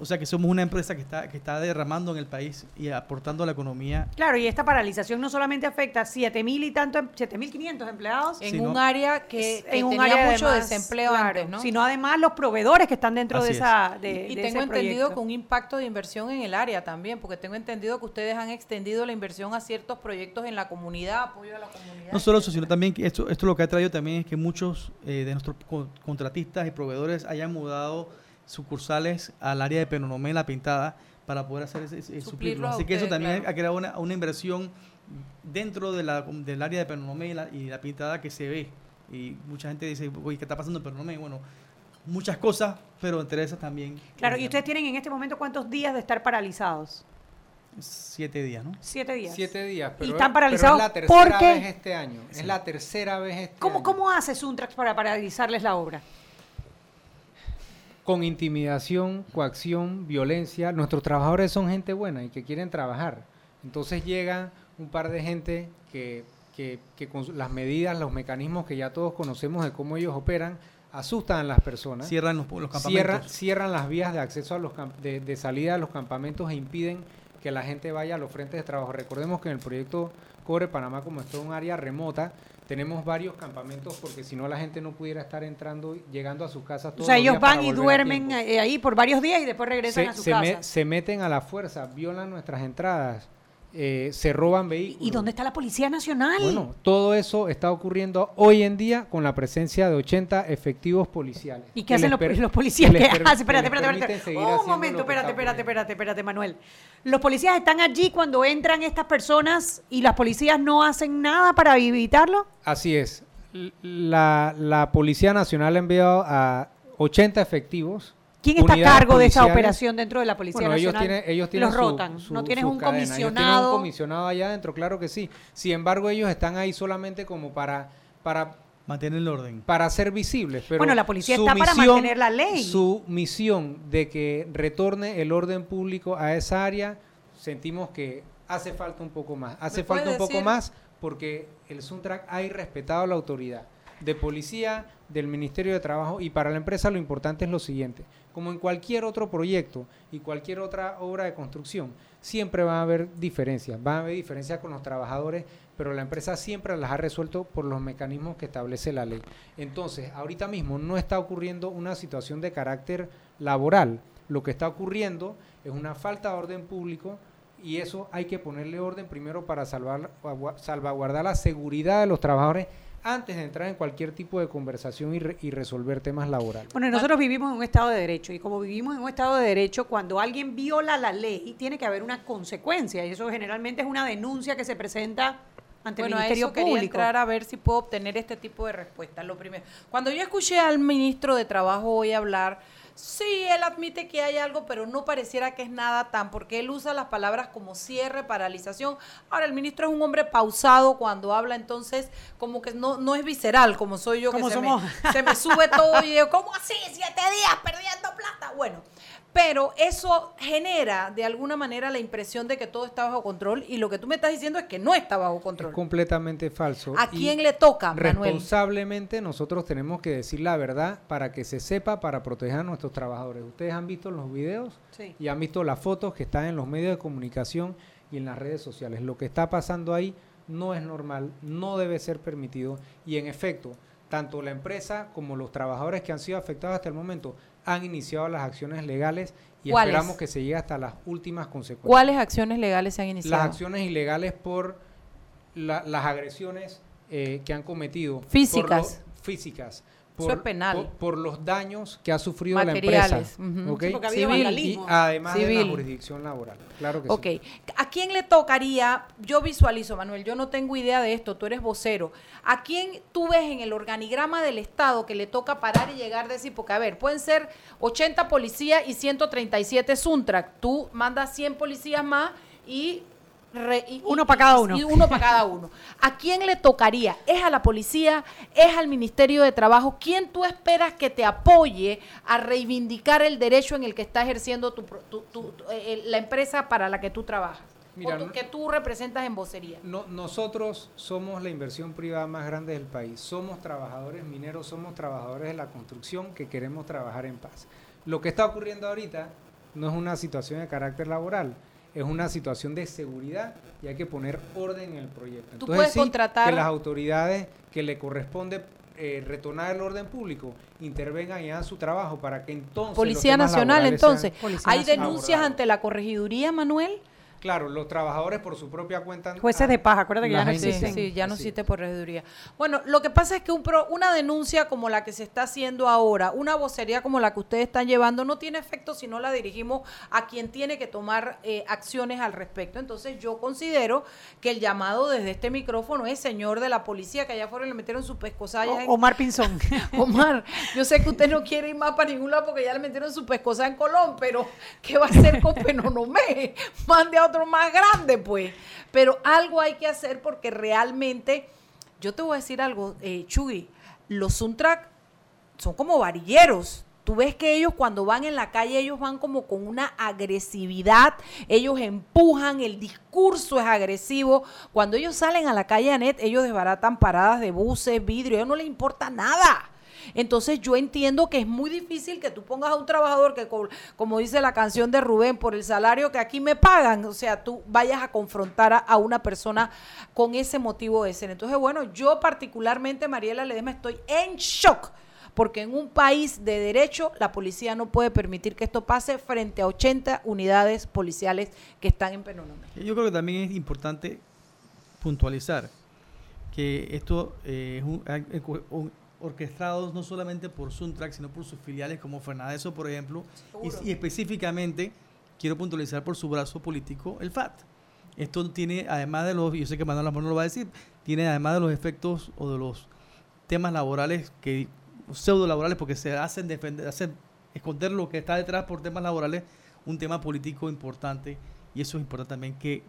O sea que somos una empresa que está, que está derramando en el país y aportando a la economía Claro, y esta paralización no solamente afecta a 7 mil y tanto, 7.500 empleados. En un área que, que en un tenía área mucho además, desempleo claro, antes, ¿no? Sino además los proveedores que están dentro de Así esa de, y de tengo ese entendido proyecto. con un impacto de inversión en el área también, porque tengo entendido que ustedes han extendido la inversión a ciertos proyectos en la comunidad, apoyo a la comunidad. No solo eso, sino también que esto, esto lo que ha traído también es que muchos eh, de nuestros co- contratistas y proveedores hayan mudado sucursales al área de Penonomé, La Pintada, para poder hacer ese, ese- Suplirlo Así que eso también claro. ha creado una, una inversión dentro de la, del área de Penonomé y la, y la Pintada que se ve. Y mucha gente dice, oye, ¿qué está pasando en Penonomé? Bueno, muchas cosas, pero entre esas también. Claro, y eh, ustedes tienen en este momento cuántos días de estar paralizados? Siete días, ¿no? Siete días. Siete días. Pero están es- paralizados pero es la tercera porque- vez este año. Es la tercera vez este ¿Cómo, año. ¿Cómo hace Suntrax para paralizarles la obra? Con intimidación, coacción, violencia. Nuestros trabajadores son gente buena y que quieren trabajar. Entonces llega un par de gente que, que, que con las medidas, los mecanismos que ya todos conocemos de cómo ellos operan, asustan a las personas. Cierran los, los campamentos. Cierran, cierran las vías de acceso a los de, de salida a los campamentos e impiden que la gente vaya a los frentes de trabajo. Recordemos que en el proyecto Cobre Panamá, como esto es un área remota, tenemos varios campamentos porque si no la gente no pudiera estar entrando, llegando a sus casas O todos sea, los ellos días van y duermen ahí por varios días y después regresan Se, a sus se me- se meten a la fuerza, violan nuestras entradas eh, se roban vehículos. ¿Y dónde está la Policía Nacional? Bueno, todo eso está ocurriendo hoy en día con la presencia de 80 efectivos policiales. ¿Y qué hacen los, policías? que Espérate, espérate, espérate. Un momento, espérate, espérate, espérate, espérate, Manuel. Los policías están allí cuando entran estas personas y las policías no hacen nada para evitarlo. Así es. La, la Policía Nacional ha enviado a 80 efectivos. ¿Quién está a cargo de esa operación dentro de la Policía Bueno, ellos Nacional? tienen, ellos tienen Los rotan. su- no tienes un cadena. Ellos tienen comisionado. un comisionado allá adentro, claro que sí. Sin embargo, ellos están ahí solamente como para, para Mantener el orden. para ser visibles. Pero Bueno, la policía su está para misión- mantener la ley. Su misión de que retorne el orden público a esa área, sentimos que hace falta un poco más. Hace ¿Me falta un poco más porque el Suntrack ha irrespetado la autoridad de policía, del Ministerio de Trabajo y para la empresa lo importante es lo siguiente, como en cualquier otro proyecto y cualquier otra obra de construcción, siempre va a haber diferencias, va a haber diferencias con los trabajadores, pero la empresa siempre las ha resuelto por los mecanismos que establece la ley. Entonces, ahorita mismo no está ocurriendo una situación de carácter laboral, lo que está ocurriendo es una falta de orden público y eso hay que ponerle orden primero para salvar, salvaguardar la seguridad de los trabajadores antes de entrar en cualquier tipo de conversación y, re- y resolver temas laborales. Bueno, nosotros vivimos en un Estado de Derecho y como vivimos en un Estado de Derecho, cuando alguien viola la ley, tiene que haber una consecuencia y eso generalmente es una denuncia que se presenta ante Bueno, el a Ministerio eso quería Público. entrar a ver si puedo obtener este tipo de respuestas. Lo primero, cuando yo escuché al ministro de Trabajo hoy hablar, sí, él admite que hay algo, pero no pareciera que es nada tan, porque él usa las palabras como cierre, paralización. Ahora, el ministro es un hombre pausado cuando habla, entonces como que no, no es visceral, como soy yo, que Como se me, se me sube todo y digo, ¿cómo así? Siete días perdiendo plata. Bueno, pero eso genera de alguna manera la impresión de que todo está bajo control y lo que tú me estás diciendo es que no está bajo control. Es completamente falso. ¿A Y quién le toca, Manuel? Responsablemente nosotros tenemos que decir la verdad para que se sepa, para proteger a nuestros trabajadores. Ustedes han visto los videos Sí. y han visto las fotos que están en los medios de comunicación y en las redes sociales. Lo que está pasando ahí no es normal, no debe ser permitido y en efecto, tanto la empresa como los trabajadores que han sido afectados hasta el momento han iniciado las acciones legales y esperamos que se llegue hasta las últimas consecuencias. ¿Cuáles acciones legales se han iniciado? Las acciones ilegales por la- las agresiones eh, que han cometido. por Físicas. lo- físicas. Eso Por, es penal. Por, por los daños que ha sufrido Materiales, la empresa. ujú. ¿ok? Sí, porque ha habido Civil, y además de la jurisdicción laboral. Claro que Ok, sí. ¿a quién le tocaría? Yo visualizo, Manuel, yo no tengo idea de esto, tú eres vocero. ¿A quién tú ves en el organigrama del Estado que le toca parar y llegar a decir, porque a ver, pueden ser 80 policías y 137 Suntrack, tú mandas 100 policías más y... re- y- Uno y- pa' cada uno. y uno para cada uno. ¿A quién le tocaría? ¿Es a la policía? ¿Es al Ministerio de Trabajo? ¿Quién tú esperas que te apoye a reivindicar el derecho en el que está ejerciendo tu, pro- tu- tu- tu- eh, la empresa para la que tú trabajas? Mira, o tú- no- que tú representas en vocería. No- nosotros somos la inversión privada más grande del país. Somos trabajadores mineros, somos trabajadores de la construcción que queremos trabajar en paz. Lo que está ocurriendo ahorita no es una situación de carácter laboral, es una situación de seguridad y hay que poner orden en el proyecto. Tú Entonces, puedes sí, contratar- que las autoridades que le corresponde eh, retornar el orden público intervengan y hagan su trabajo para que entonces... Policía Nacional, entonces. ¿Hay denuncias abordados. ante la corregiduría, Manuel? Claro, los trabajadores por su propia cuenta... Jueces de paz, acuérdate que ya no han Sí, existen. sí, ya no Así existe por regiduría. Bueno, lo que pasa es que un pro- una denuncia como la que se está haciendo ahora, una vocería como la que ustedes están llevando, no tiene efecto si no la dirigimos a quien tiene que tomar eh, acciones al respecto. Entonces yo considero que el llamado desde este micrófono es señor de la policía, que allá afuera le metieron su pescosalla. en- O- Omar Pinzón. Omar, yo sé que usted no quiere ir más para ningún lado porque ya le metieron su pescosa en Colón, pero ¿qué va a hacer con Penonomé? Mande a más grande, pues. Pero algo hay que hacer porque realmente, yo te voy a decir algo, eh, Chugui, los Suntrack son como varilleros. Tú ves que ellos cuando van en la calle, ellos van como con una agresividad, ellos empujan, el discurso es agresivo. Cuando ellos salen a la calle, Anet, ellos desbaratan paradas de buses, vidrio, a ellos no les importa nada. Entonces yo entiendo que es muy difícil que tú pongas a un trabajador que, co- como dice la canción de Rubén, por el salario que aquí me pagan, o sea, tú vayas a confrontar a, una persona con ese motivo de ser. Entonces, bueno, yo particularmente, Mariela Ledesma, estoy en shock porque en un país de derecho la policía no puede permitir que esto pase frente a 80 unidades policiales que están en Penonomé. Yo creo que también es importante puntualizar que esto eh, es un, eh, un, orquestado no solamente por Suntrack, sino por sus filiales como Fernadeso, por ejemplo, y, y, específicamente quiero puntualizar por su brazo político, el FAT. Esto tiene, además de los, yo sé que Manuel Amor no lo va a decir, tiene además de los efectos o de los temas laborales, que pseudo laborales, porque se hacen defender, hacen esconder lo que está detrás por temas laborales, un tema político importante, y eso es importante también que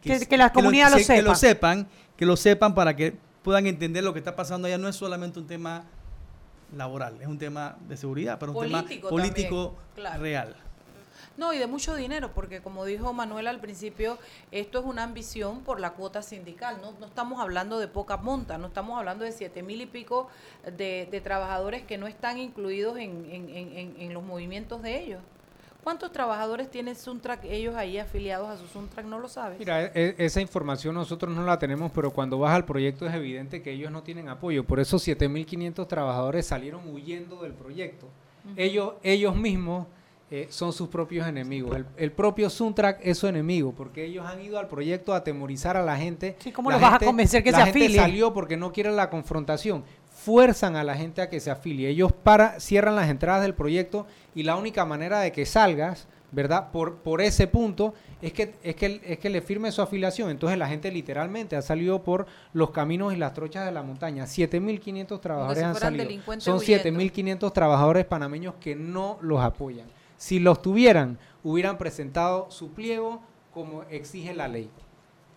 que, que, la comunidad lo, que, sepa. Que lo sepan, que lo sepan para que puedan entender lo que está pasando allá. No es solamente un tema laboral, es un tema de seguridad, pero un político tema político claro. real. No, y de mucho dinero, porque como dijo Manuel al principio, esto es una ambición por la cuota sindical. No, no estamos hablando de poca monta, no estamos hablando de siete mil y pico de, de, trabajadores que no están incluidos en, en, en, en los movimientos de ellos. ¿Cuántos trabajadores tiene Suntrack ellos ahí afiliados a su Suntrack? ¿No lo sabes? Mira, e esa información nosotros no la tenemos, pero cuando vas al proyecto es evidente que ellos no tienen apoyo. Por eso 7.500 trabajadores salieron huyendo del proyecto. Uh -huh. ellos, ellos mismos eh, son sus propios enemigos. El, el, propio Suntrack es su enemigo, porque ellos han ido al proyecto a atemorizar a la gente. Sí, ¿Cómo los vas a convencer que la se gente salió porque no quieren la confrontación fuerzan a la gente a que se afilie. Ellos para, cierran las entradas del proyecto y la única manera de que salgas, ¿verdad? Por, por ese punto es que, es, que, es que le firme su afiliación. Entonces la gente literalmente ha salido por los caminos y las trochas de la montaña. 7.500 trabajadores si han salido. Son huyendo. 7.500 trabajadores panameños que no los apoyan. Si los tuvieran, hubieran presentado su pliego como exige la ley.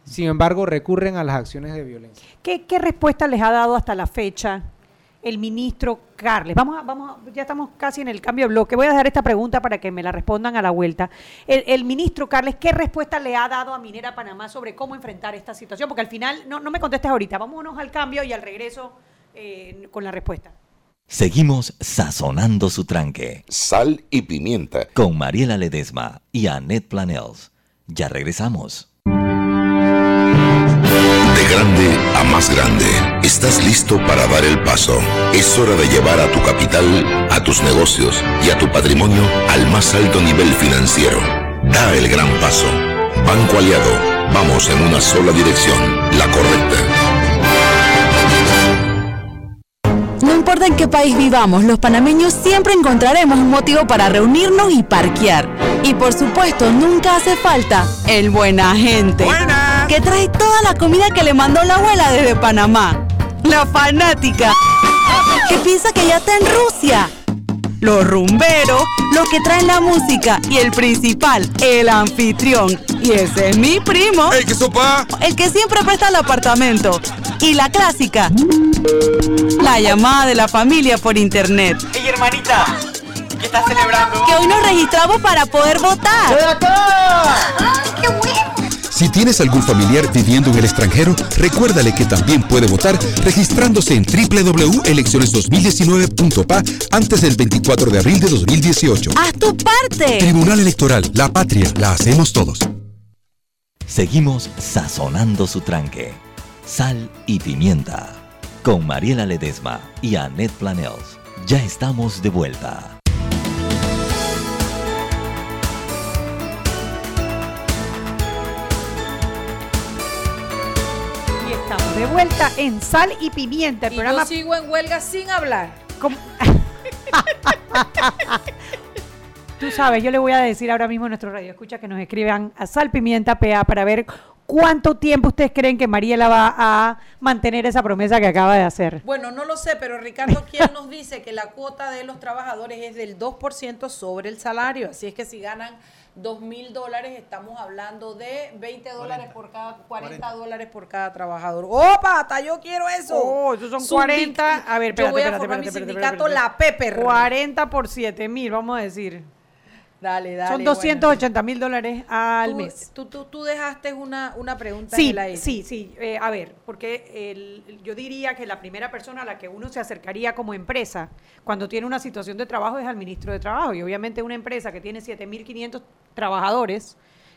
Sin embargo, recurren a las acciones de violencia. ¿Qué, qué respuesta les ha dado hasta la fecha el ministro Carles. Vamos, a, vamos, a, ya estamos casi en el cambio de bloque. Voy a dejar esta pregunta para que me la respondan a la vuelta. El, el, ministro Carles, ¿qué respuesta le ha dado a Minera Panamá sobre cómo enfrentar esta situación? Porque al final, no, no me contestes ahorita, vámonos al cambio y al regreso eh, con la respuesta. Seguimos sazonando su tranque. Sal y pimienta. Con Mariela Ledesma y Annette Planels. Ya regresamos. De grande a más grande, estás listo para dar el paso. Es hora de llevar a tu capital, a tus negocios y a tu patrimonio al más alto nivel financiero. Da el gran paso. Banco Aliado, vamos en una sola dirección, la correcta. No importa en qué país vivamos, los panameños siempre encontraremos un motivo para reunirnos y parquear. Y por supuesto, nunca hace falta el buena gente. ¡Buena! Que trae toda la comida que le mandó la abuela desde Panamá. La fanática. Que piensa que ya está en Rusia. Los rumberos, los que traen la música. Y el principal, el anfitrión. Y ese es mi primo. ¡Ey, qué sopa! El que siempre presta el apartamento. Y la clásica, la llamada de la familia por internet. ¡Ey, hermanita! ¿Qué estás celebrando? Que hoy nos registramos para poder votar. ¡Ven acá! ¡Ay, qué bueno! Si tienes algún familiar viviendo en el extranjero, recuérdale que también puede votar registrándose en www.elecciones2019.pa antes del 24 de abril de 2018. ¡Haz tu parte! Tribunal Electoral, la patria, la hacemos todos. Seguimos sazonando su tranque. Sal y pimienta. Con Mariela Ledesma y Annette Planels. Ya estamos de vuelta. De vuelta en Sal y Pimienta. El y programa... yo sigo en huelga sin hablar. Tú sabes, yo le voy a decir ahora mismo a nuestro radio escucha que nos escriban a Sal Pimienta PA para ver cuánto tiempo ustedes creen que Mariela va a mantener esa promesa que acaba de hacer. Bueno, no lo sé, pero Ricardo, ¿quién nos dice que la cuota de los trabajadores es del 2% sobre el salario? Así es que si ganan 2 mil dólares, estamos hablando de 20 dólares por cada, 40, 40, dólares por cada trabajador. ¡Opa! Hasta yo quiero eso. Oh, esos son 40. A ver, espérate, yo voy a espérate, formar espérate, mi espérate, sindicato espérate, La Pepe. 40 por 7 mil, vamos a decir. Dale, dale. Son 280 mil bueno. dólares al tú, mes. Tú, tú, tú, dejaste una, una pregunta sí, en el aire. Sí, sí. Eh, a ver, porque el, yo diría que la primera persona a la que uno se acercaría como empresa cuando tiene una situación de trabajo es al ministro de Trabajo. Y obviamente una empresa que tiene 7.500 trabajadores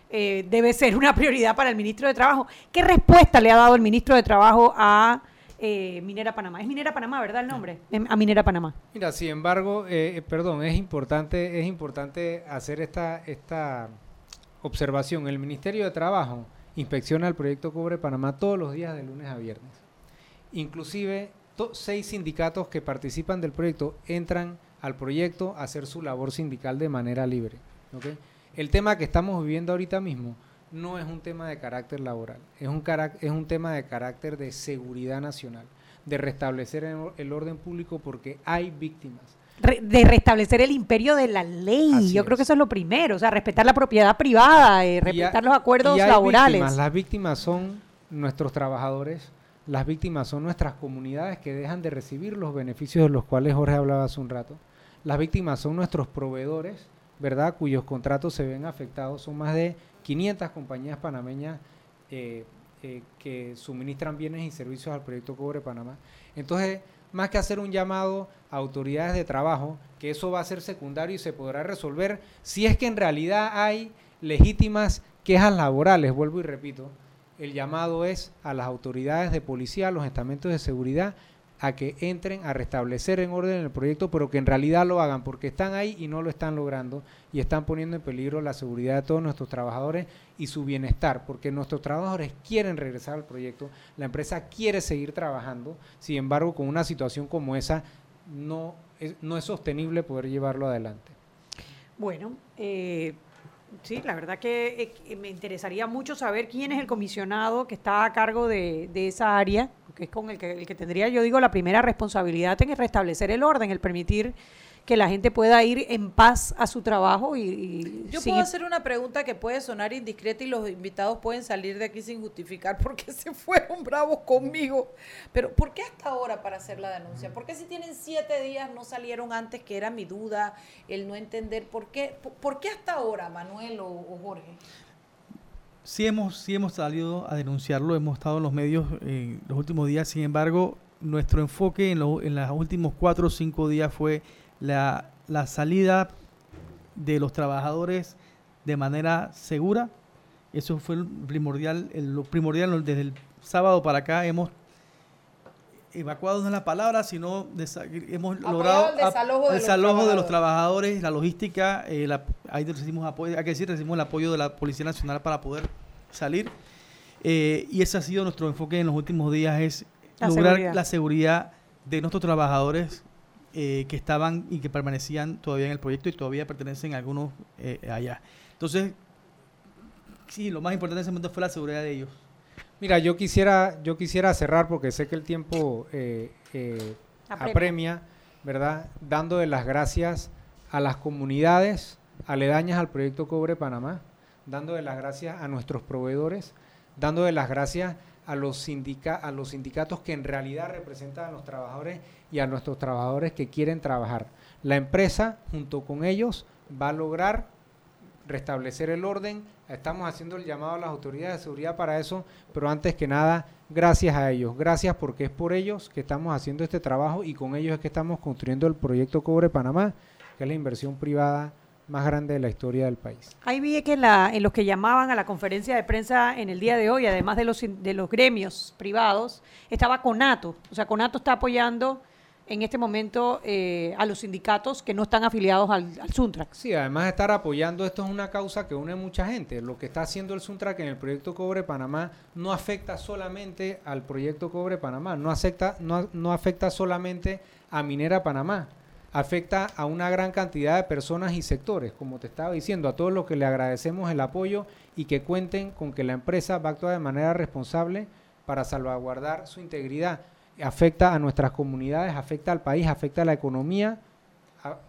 eh, debe ser una prioridad para el ministro de Trabajo. ¿Qué respuesta le ha dado el ministro de Trabajo a eh, Minera Panamá. Es Minera Panamá, ¿verdad el nombre? Em, A Minera Panamá. Mira, sin embargo, eh, eh, perdón, es importante, es importante hacer esta, esta observación. El Ministerio de Trabajo inspecciona el proyecto Cobre Panamá todos los días de lunes a viernes. Inclusive, seis sindicatos que participan del proyecto entran al proyecto a hacer su labor sindical de manera libre. ¿ok? El tema que estamos viviendo ahorita mismo no es un tema de carácter laboral, es un, carac- es un tema de carácter de seguridad nacional, de restablecer el, or- el orden público porque hay víctimas. De restablecer el imperio de la ley. Así Yo creo que eso es lo primero, o sea, respetar la propiedad privada, eh, Y respetar los acuerdos laborales. víctimas. Las víctimas son nuestros trabajadores, las víctimas son nuestras comunidades que dejan de recibir los beneficios de los cuales Jorge hablaba hace un rato. Las víctimas son nuestros proveedores, ¿verdad? Cuyos contratos se ven afectados. Son más de 500 compañías panameñas eh, eh, que suministran bienes y servicios al proyecto Cobre Panamá. Entonces, más que hacer un llamado a autoridades de trabajo, que eso va a ser secundario y se podrá resolver si es que en realidad hay legítimas quejas laborales, vuelvo y repito, el llamado es a las autoridades de policía, a los estamentos de seguridad, a que entren a restablecer en orden el proyecto, pero que en realidad lo hagan, porque están ahí y no lo están logrando y están poniendo en peligro la seguridad de todos nuestros trabajadores y su bienestar, porque nuestros trabajadores quieren regresar al proyecto, la empresa quiere seguir trabajando, sin embargo, con una situación como esa, no es, no es sostenible poder llevarlo adelante. Bueno, eh, sí, la verdad que, eh, que me interesaría mucho saber quién es el comisionado que está a cargo de, de esa área, que es con el que, el que tendría, yo digo, la primera responsabilidad en restablecer el orden, el permitir que la gente pueda ir en paz a su trabajo y, y Yo puedo hacer una pregunta que puede sonar indiscreta y los invitados pueden salir de aquí sin justificar por qué se fueron bravos conmigo. Pero ¿por qué hasta ahora para hacer la denuncia? ¿Por qué si tienen siete días no salieron antes, que era mi duda, el no entender? ¿Por qué, por, por qué hasta ahora, Manuel o, o Jorge? Sí hemos, sí hemos salido a denunciarlo, hemos estado en los medios en los últimos días, sin embargo, nuestro enfoque en, lo- en los últimos cuatro o cinco días fue la, la salida de los trabajadores de manera segura. Eso fue el primordial, el- lo primordial desde el sábado para acá hemos evacuado no es la palabra, sino desa- hemos Apoyado logado el desalojo de los desalojo de los trabajadores. trabajadores, la logística, eh, la- ahí recibimos apoyo, hay que decir, recibimos el apoyo de la Policía Nacional para poder salir. Eh, y ese ha sido nuestro enfoque en los últimos días, es La lograr seguridad. la seguridad de nuestros trabajadores eh, que estaban y que permanecían todavía en el proyecto y todavía pertenecen algunos eh, allá. Entonces, sí, lo más importante en ese momento fue la seguridad de ellos. Mira, yo quisiera, yo quisiera cerrar porque sé que el tiempo eh, eh, Apremia. apremia, ¿verdad? Dándole las gracias a las comunidades aledañas al proyecto Cobre Panamá, dándole las gracias a nuestros proveedores, dándole las gracias a los, sindica a los sindicatos que en realidad representan a los trabajadores y a nuestros trabajadores que quieren trabajar. La empresa, junto con ellos, va a lograr restablecer el orden. Estamos haciendo el llamado a las autoridades de seguridad para eso, pero antes que nada, gracias a ellos. Gracias porque es por ellos que estamos haciendo este trabajo y con ellos es que estamos construyendo el proyecto Cobre Panamá, que es la inversión privada más grande de la historia del país. Ahí vi que en, la, en los que llamaban a la conferencia de prensa en el día de hoy, además de los, de los gremios privados, estaba Conato. O sea, Conato está apoyando en este momento eh, a los sindicatos que no están afiliados al, al Suntrax. Sí, además de estar apoyando, esto es una causa que une mucha gente. Lo que está haciendo el Suntrack en el proyecto Cobre Panamá no afecta solamente al proyecto Cobre Panamá, no afecta, no, no afecta solamente a Minera Panamá, afecta a una gran cantidad de personas y sectores, como te estaba diciendo, a todos los que le agradecemos el apoyo y que cuenten con que la empresa va a actuar de manera responsable para salvaguardar su integridad. Afecta a nuestras comunidades, afecta al país, afecta a la economía,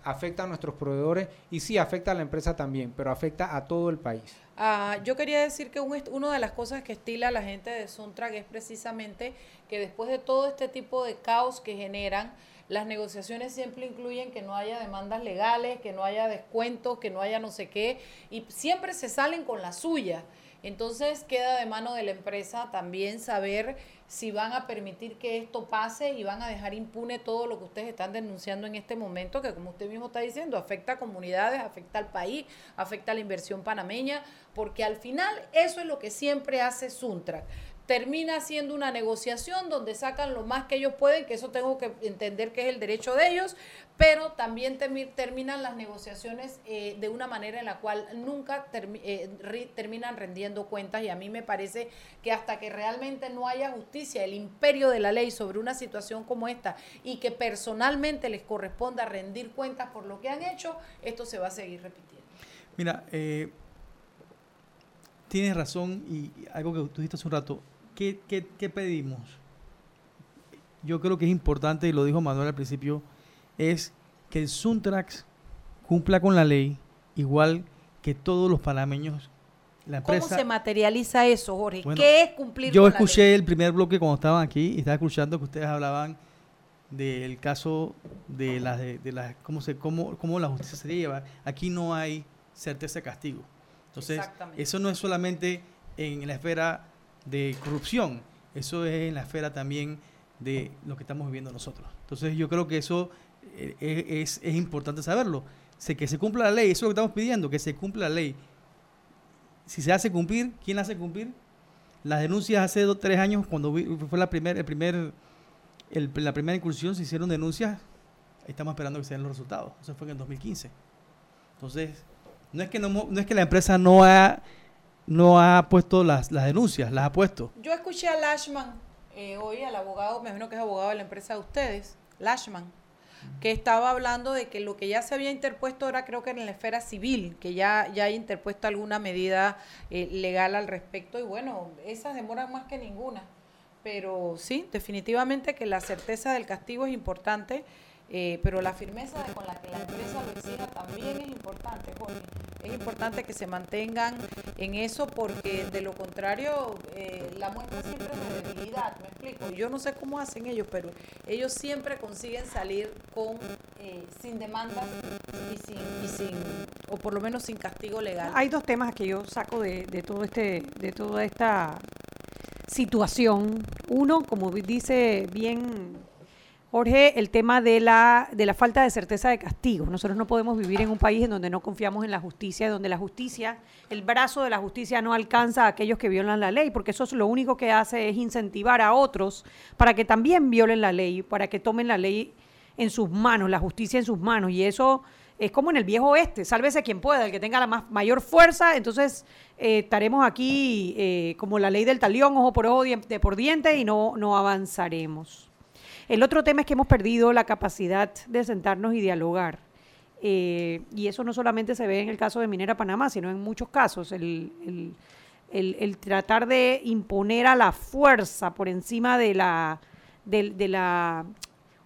afecta a nuestros proveedores y sí afecta a la empresa también, pero afecta a todo el país. Ah, yo quería decir que un una de las cosas que estila la gente de Suntrack es precisamente que después de todo este tipo de caos que generan, las negociaciones siempre incluyen que no haya demandas legales, que no haya descuentos, que no haya no sé qué, y siempre se salen con la suya. Entonces queda de mano de la empresa también saber si van a permitir que esto pase y van a dejar impune todo lo que ustedes están denunciando en este momento, que como usted mismo está diciendo, afecta a comunidades, afecta al país, afecta a la inversión panameña, porque al final eso es lo que siempre hace Suntrack. Termina siendo una negociación donde sacan lo más que ellos pueden, que eso tengo que entender que es el derecho de ellos, pero también terminan las negociaciones eh, de una manera en la cual nunca eh, terminan rendiendo cuentas y a mí me parece que hasta que realmente no haya justicia, el imperio de la ley sobre una situación como esta y que personalmente les corresponda rendir cuentas por lo que han hecho, esto se va a seguir repitiendo. Mira, eh, tienes razón y algo que tú dijiste hace un rato, ¿qué, qué pedimos? Yo creo que es importante, y lo dijo Manuel al principio, es que el Suntrax cumpla con la ley igual que todos los panameños. La empresa, ¿Cómo se materializa eso, Jorge? ¿Qué es cumplir yo escuché el primer bloque cuando estaban aquí y estaba escuchando que ustedes hablaban del caso de las de, las cómo se cómo, cómo la justicia se lleva. Aquí no hay certeza de castigo. Entonces, eso no es solamente en la esfera de corrupción, eso es en la esfera también de lo que estamos viviendo nosotros. Entonces, yo creo que eso eh, es, es, importante saberlo. Que se cumpla la ley, eso es lo que estamos pidiendo, que se cumpla la ley. Si se hace cumplir, ¿quién hace cumplir? Las denuncias hace dos, tres años, cuando fue la, primer, el primer, la primera incursión, se hicieron denuncias, estamos esperando que se den los resultados. Eso fue en el 2015. Entonces, no es que, no, no es que la empresa no ha, no ha puesto las, las denuncias, las ha puesto. Yo escuché a Lashman eh, hoy, al abogado, me imagino que es abogado de la empresa de ustedes, Lashman que estaba hablando de que lo que ya se había interpuesto era creo que en la esfera civil, que ya, ya interpuesto alguna medida eh, legal al respecto y bueno, esas demoran más que ninguna. Pero sí, definitivamente que la certeza del castigo es importante eh, pero la firmeza con la que la empresa lo exija también es importante, Jorge. Es importante que se mantengan en eso porque de lo contrario eh, la muestra siempre es de debilidad, me explico. Yo no sé cómo hacen ellos, pero ellos siempre consiguen salir con eh, sin demandas y sin, y sin, o por lo menos sin castigo legal. Hay dos temas que yo saco de, de todo este, de toda esta situación. Uno, como dice bien Jorge, el tema de la, de la falta de certeza de castigo. Nosotros no podemos vivir en un país en donde no confiamos en la justicia, donde la justicia, el brazo de la justicia no alcanza a aquellos que violan la ley, porque eso es lo único que hace es incentivar a otros para que también violen la ley, para que tomen la ley en sus manos, la justicia en sus manos. Y eso es como en el viejo oeste, sálvese quien pueda, el que tenga la más, mayor fuerza, entonces eh, estaremos aquí eh, como la ley del talión, ojo por ojo, diente por diente, y no, no avanzaremos. El otro tema es que hemos perdido la capacidad de sentarnos y dialogar. Eh, y eso no solamente se ve en el caso de Minera Panamá, sino en muchos casos. El, tratar de imponer a la fuerza por encima de la, de, la,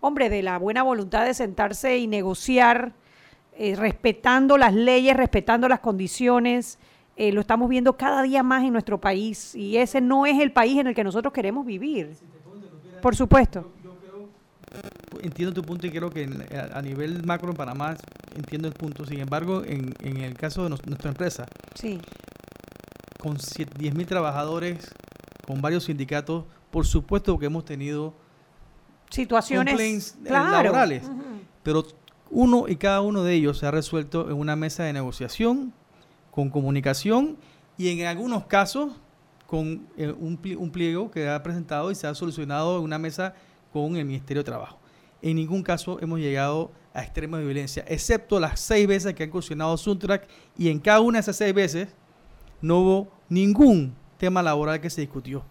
hombre, de la buena voluntad de sentarse y negociar, eh, respetando las leyes, respetando las condiciones. Eh, lo estamos viendo cada día más en nuestro país y ese no es el país en el que nosotros queremos vivir. Por supuesto entiendo tu punto y creo que a, nivel macro en Panamá entiendo el punto. Sin embargo, en, el caso de nuestra empresa, sí. con 10.000 trabajadores, con varios sindicatos, por supuesto que hemos tenido situaciones eh, laborales, pero uno y cada uno de ellos se ha resuelto en una mesa de negociación, con comunicación y en algunos casos con eh, un, un pliego que ha presentado y se ha solucionado en una mesa con el Ministerio de Trabajo. En ningún caso hemos llegado a extremos de violencia, excepto las seis veces que han cuestionado Suntrack y en cada una de esas seis veces no hubo ningún tema laboral que se discutió.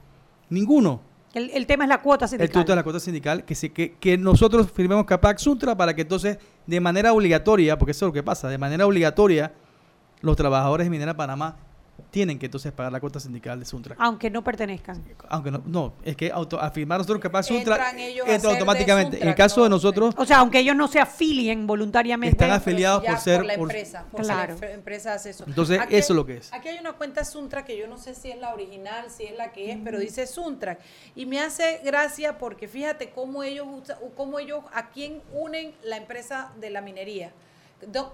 Ninguno. El, tema es la cuota sindical. El tema es la cuota sindical, que, se, que, que nosotros firmemos Capac Suntra para que entonces, de manera obligatoria, porque eso es lo que pasa, de manera obligatoria, los trabajadores de Minera Panamá tienen que entonces pagar la cuota sindical de Suntra. Aunque no pertenezcan. Aunque no, no es que auto, afirmar nosotros que pasa Suntra entra automáticamente. en el caso de nosotros. O sea, aunque ellos no se afilien voluntariamente. Están afiliados por ser. Por la empresa. Por claro. la empresa hace eso. Entonces, eso es lo que es. Aquí hay una cuenta Suntra que yo no sé si es la original, si es la que es, pero dice Suntra. Y me hace gracia porque fíjate cómo ellos, cómo ellos, a quién unen la empresa de la minería.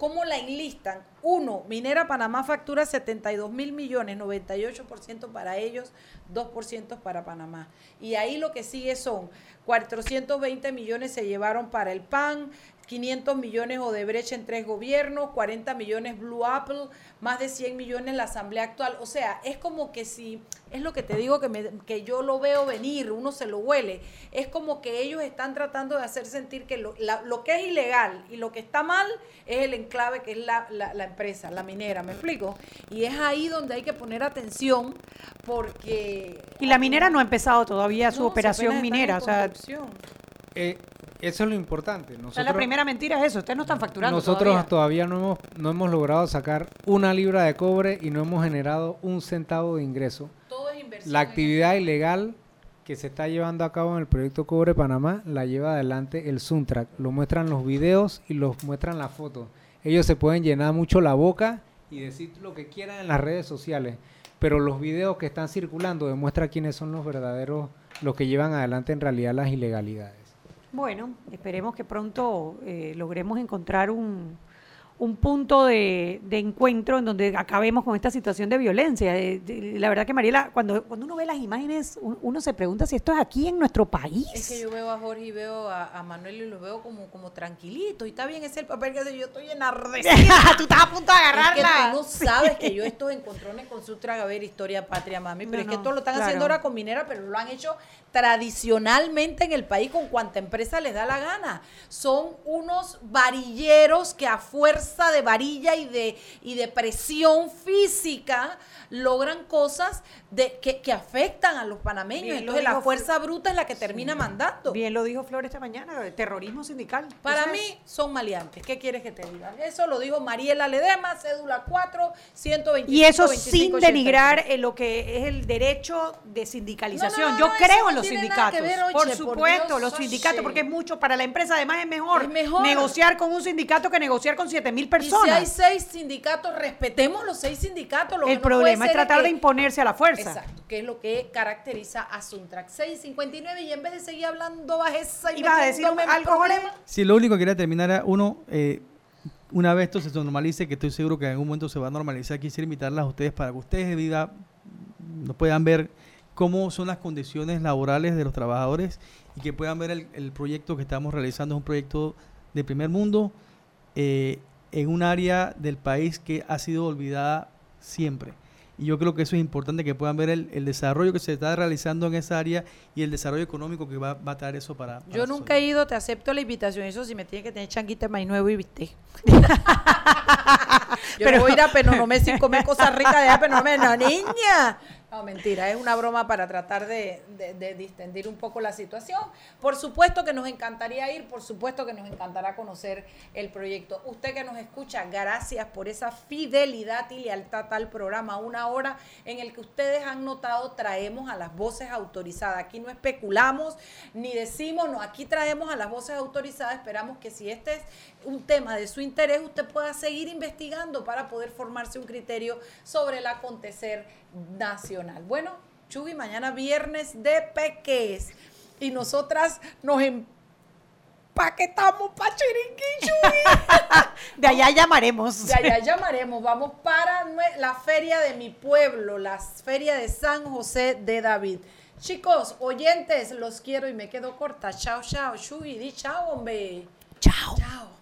¿Cómo la enlistan? Uno, Minera Panamá factura 72 mil millones, 98% para ellos, 2% para Panamá. Y ahí lo que sigue son 420 millones se llevaron para el PAN, 500 millones Odebrecht en tres gobiernos, 40 millones Blue Apple, más de 100 millones la Asamblea actual. O sea, es como que si, es lo que te digo que, me- que yo lo veo venir, uno se lo huele. Es como que ellos están tratando de hacer sentir que lo, la- lo que es ilegal y lo que está mal es el enclave que es la, la- la empresa, la minera, ¿me explico? Y es ahí donde hay que poner atención porque... Y la minera no ha empezado todavía su No, operación minera. O sea. Eh, eso es lo importante. o sea, Nosotros, la primera mentira es eso. Ustedes no están facturando nosotros todavía. todavía, no, hemos, no hemos logrado sacar una libra de cobre y no hemos generado un centavo de ingreso. Todo es inversión. La actividad ilegal que se está llevando a cabo en el proyecto Cobre Panamá la lleva adelante el Suntrack. Lo muestran los videos y los muestran las fotos. Ellos se pueden llenar mucho la boca y decir lo que quieran en las redes sociales, pero los videos que están circulando demuestran quiénes son los verdaderos, los que llevan adelante en realidad las ilegalidades. Bueno, esperemos que pronto eh, logremos encontrar un, un punto de, de encuentro en donde acabemos con esta situación de violencia. De- de- la verdad que Mariela, cuando, cuando uno ve las imágenes, un- uno se pregunta si esto es aquí en nuestro país. Es que yo veo a Jorge y veo a, a Manuel y los veo como, como tranquilitos. Y está bien, ese es el papel que hace. Yo estoy enardecida. Tú estás a punto de agarrarla. Es que tú no sabes que yo estos encontrones con su a ver historia patria, mami. Pero No, es que no, esto lo están claro. haciendo ahora con minera, pero lo han hecho tradicionalmente en el país con cuanta empresa les da la gana. Son unos varilleros que a fuerza de varilla y de, y de presión física logran cosas de, que, que afectan a los panameños. Bien Entonces la fuerza bruta es la que termina mandando. Bien lo dijo Flor esta mañana, terrorismo sindical. Para mí es. son maleantes. ¿Qué quieres que te diga? Eso lo dijo Mariela Ledema, cédula 4, 125. Y eso 25, sin 83. denigrar eh, lo que es el derecho de sindicalización. No, no, Yo no, creo en los sindicatos. que ver, oye, por por supuesto, Dios, los oye. sindicatos, porque es mucho para la empresa. Además, es mejor, Es mejor. negociar con un sindicato que negociar con 7 mil Y si personas. hay seis sindicatos, respetemos los seis sindicatos. Lo que el no problema es tratar que- de imponerse a la fuerza. Exacto, que es lo que caracteriza a Suntrack 659 y en vez de seguir hablando bajeza y ¿Ibas a decir algo, Jorge? problemas, Sí, lo único que quería terminar era, uno, eh, una vez esto se normalice, que estoy seguro que en algún momento se va a normalizar, quisiera invitarlas a ustedes para que ustedes de vida no puedan ver cómo son las condiciones laborales de los trabajadores y que puedan ver el, el proyecto que estamos realizando. Es un proyecto de primer mundo eh, en un área del país que ha sido olvidada siempre. Y yo creo que eso es importante, que puedan ver el, el desarrollo que se está realizando en esa área y el desarrollo económico que va, va a traer eso para... para Yo nunca he ido, te acepto la invitación. Eso sí me tiene que tener changuita maíz nuevo y viste. Yo Pero- no voy a ir a Penonomé sin comer cosas ricas de allá Penonomé. No, niña. No, mentira, es una broma para tratar de, de- distendir un poco la situación. Por supuesto que nos encantaría ir, por supuesto que nos encantará conocer el proyecto. Usted que nos escucha, gracias por esa fidelidad y lealtad al programa. Una hora en el que ustedes han notado, traemos a las voces autorizadas. Aquí no especulamos ni decimos, no, aquí traemos a las voces autorizadas. Esperamos que si este es un tema de su interés, usted pueda seguir investigando para poder formarse un criterio sobre el acontecer nacional. Bueno, Chuy, mañana viernes de Peques. Y nosotras nos empaquetamos para Chiriquí, Chuy. De allá llamaremos. De allá llamaremos. Vamos para la feria de mi pueblo, la feria de San José de David. Chicos, oyentes, los quiero y me quedo corta. Chao, chao. Chuy, di chao, hombre. Chao. Chao.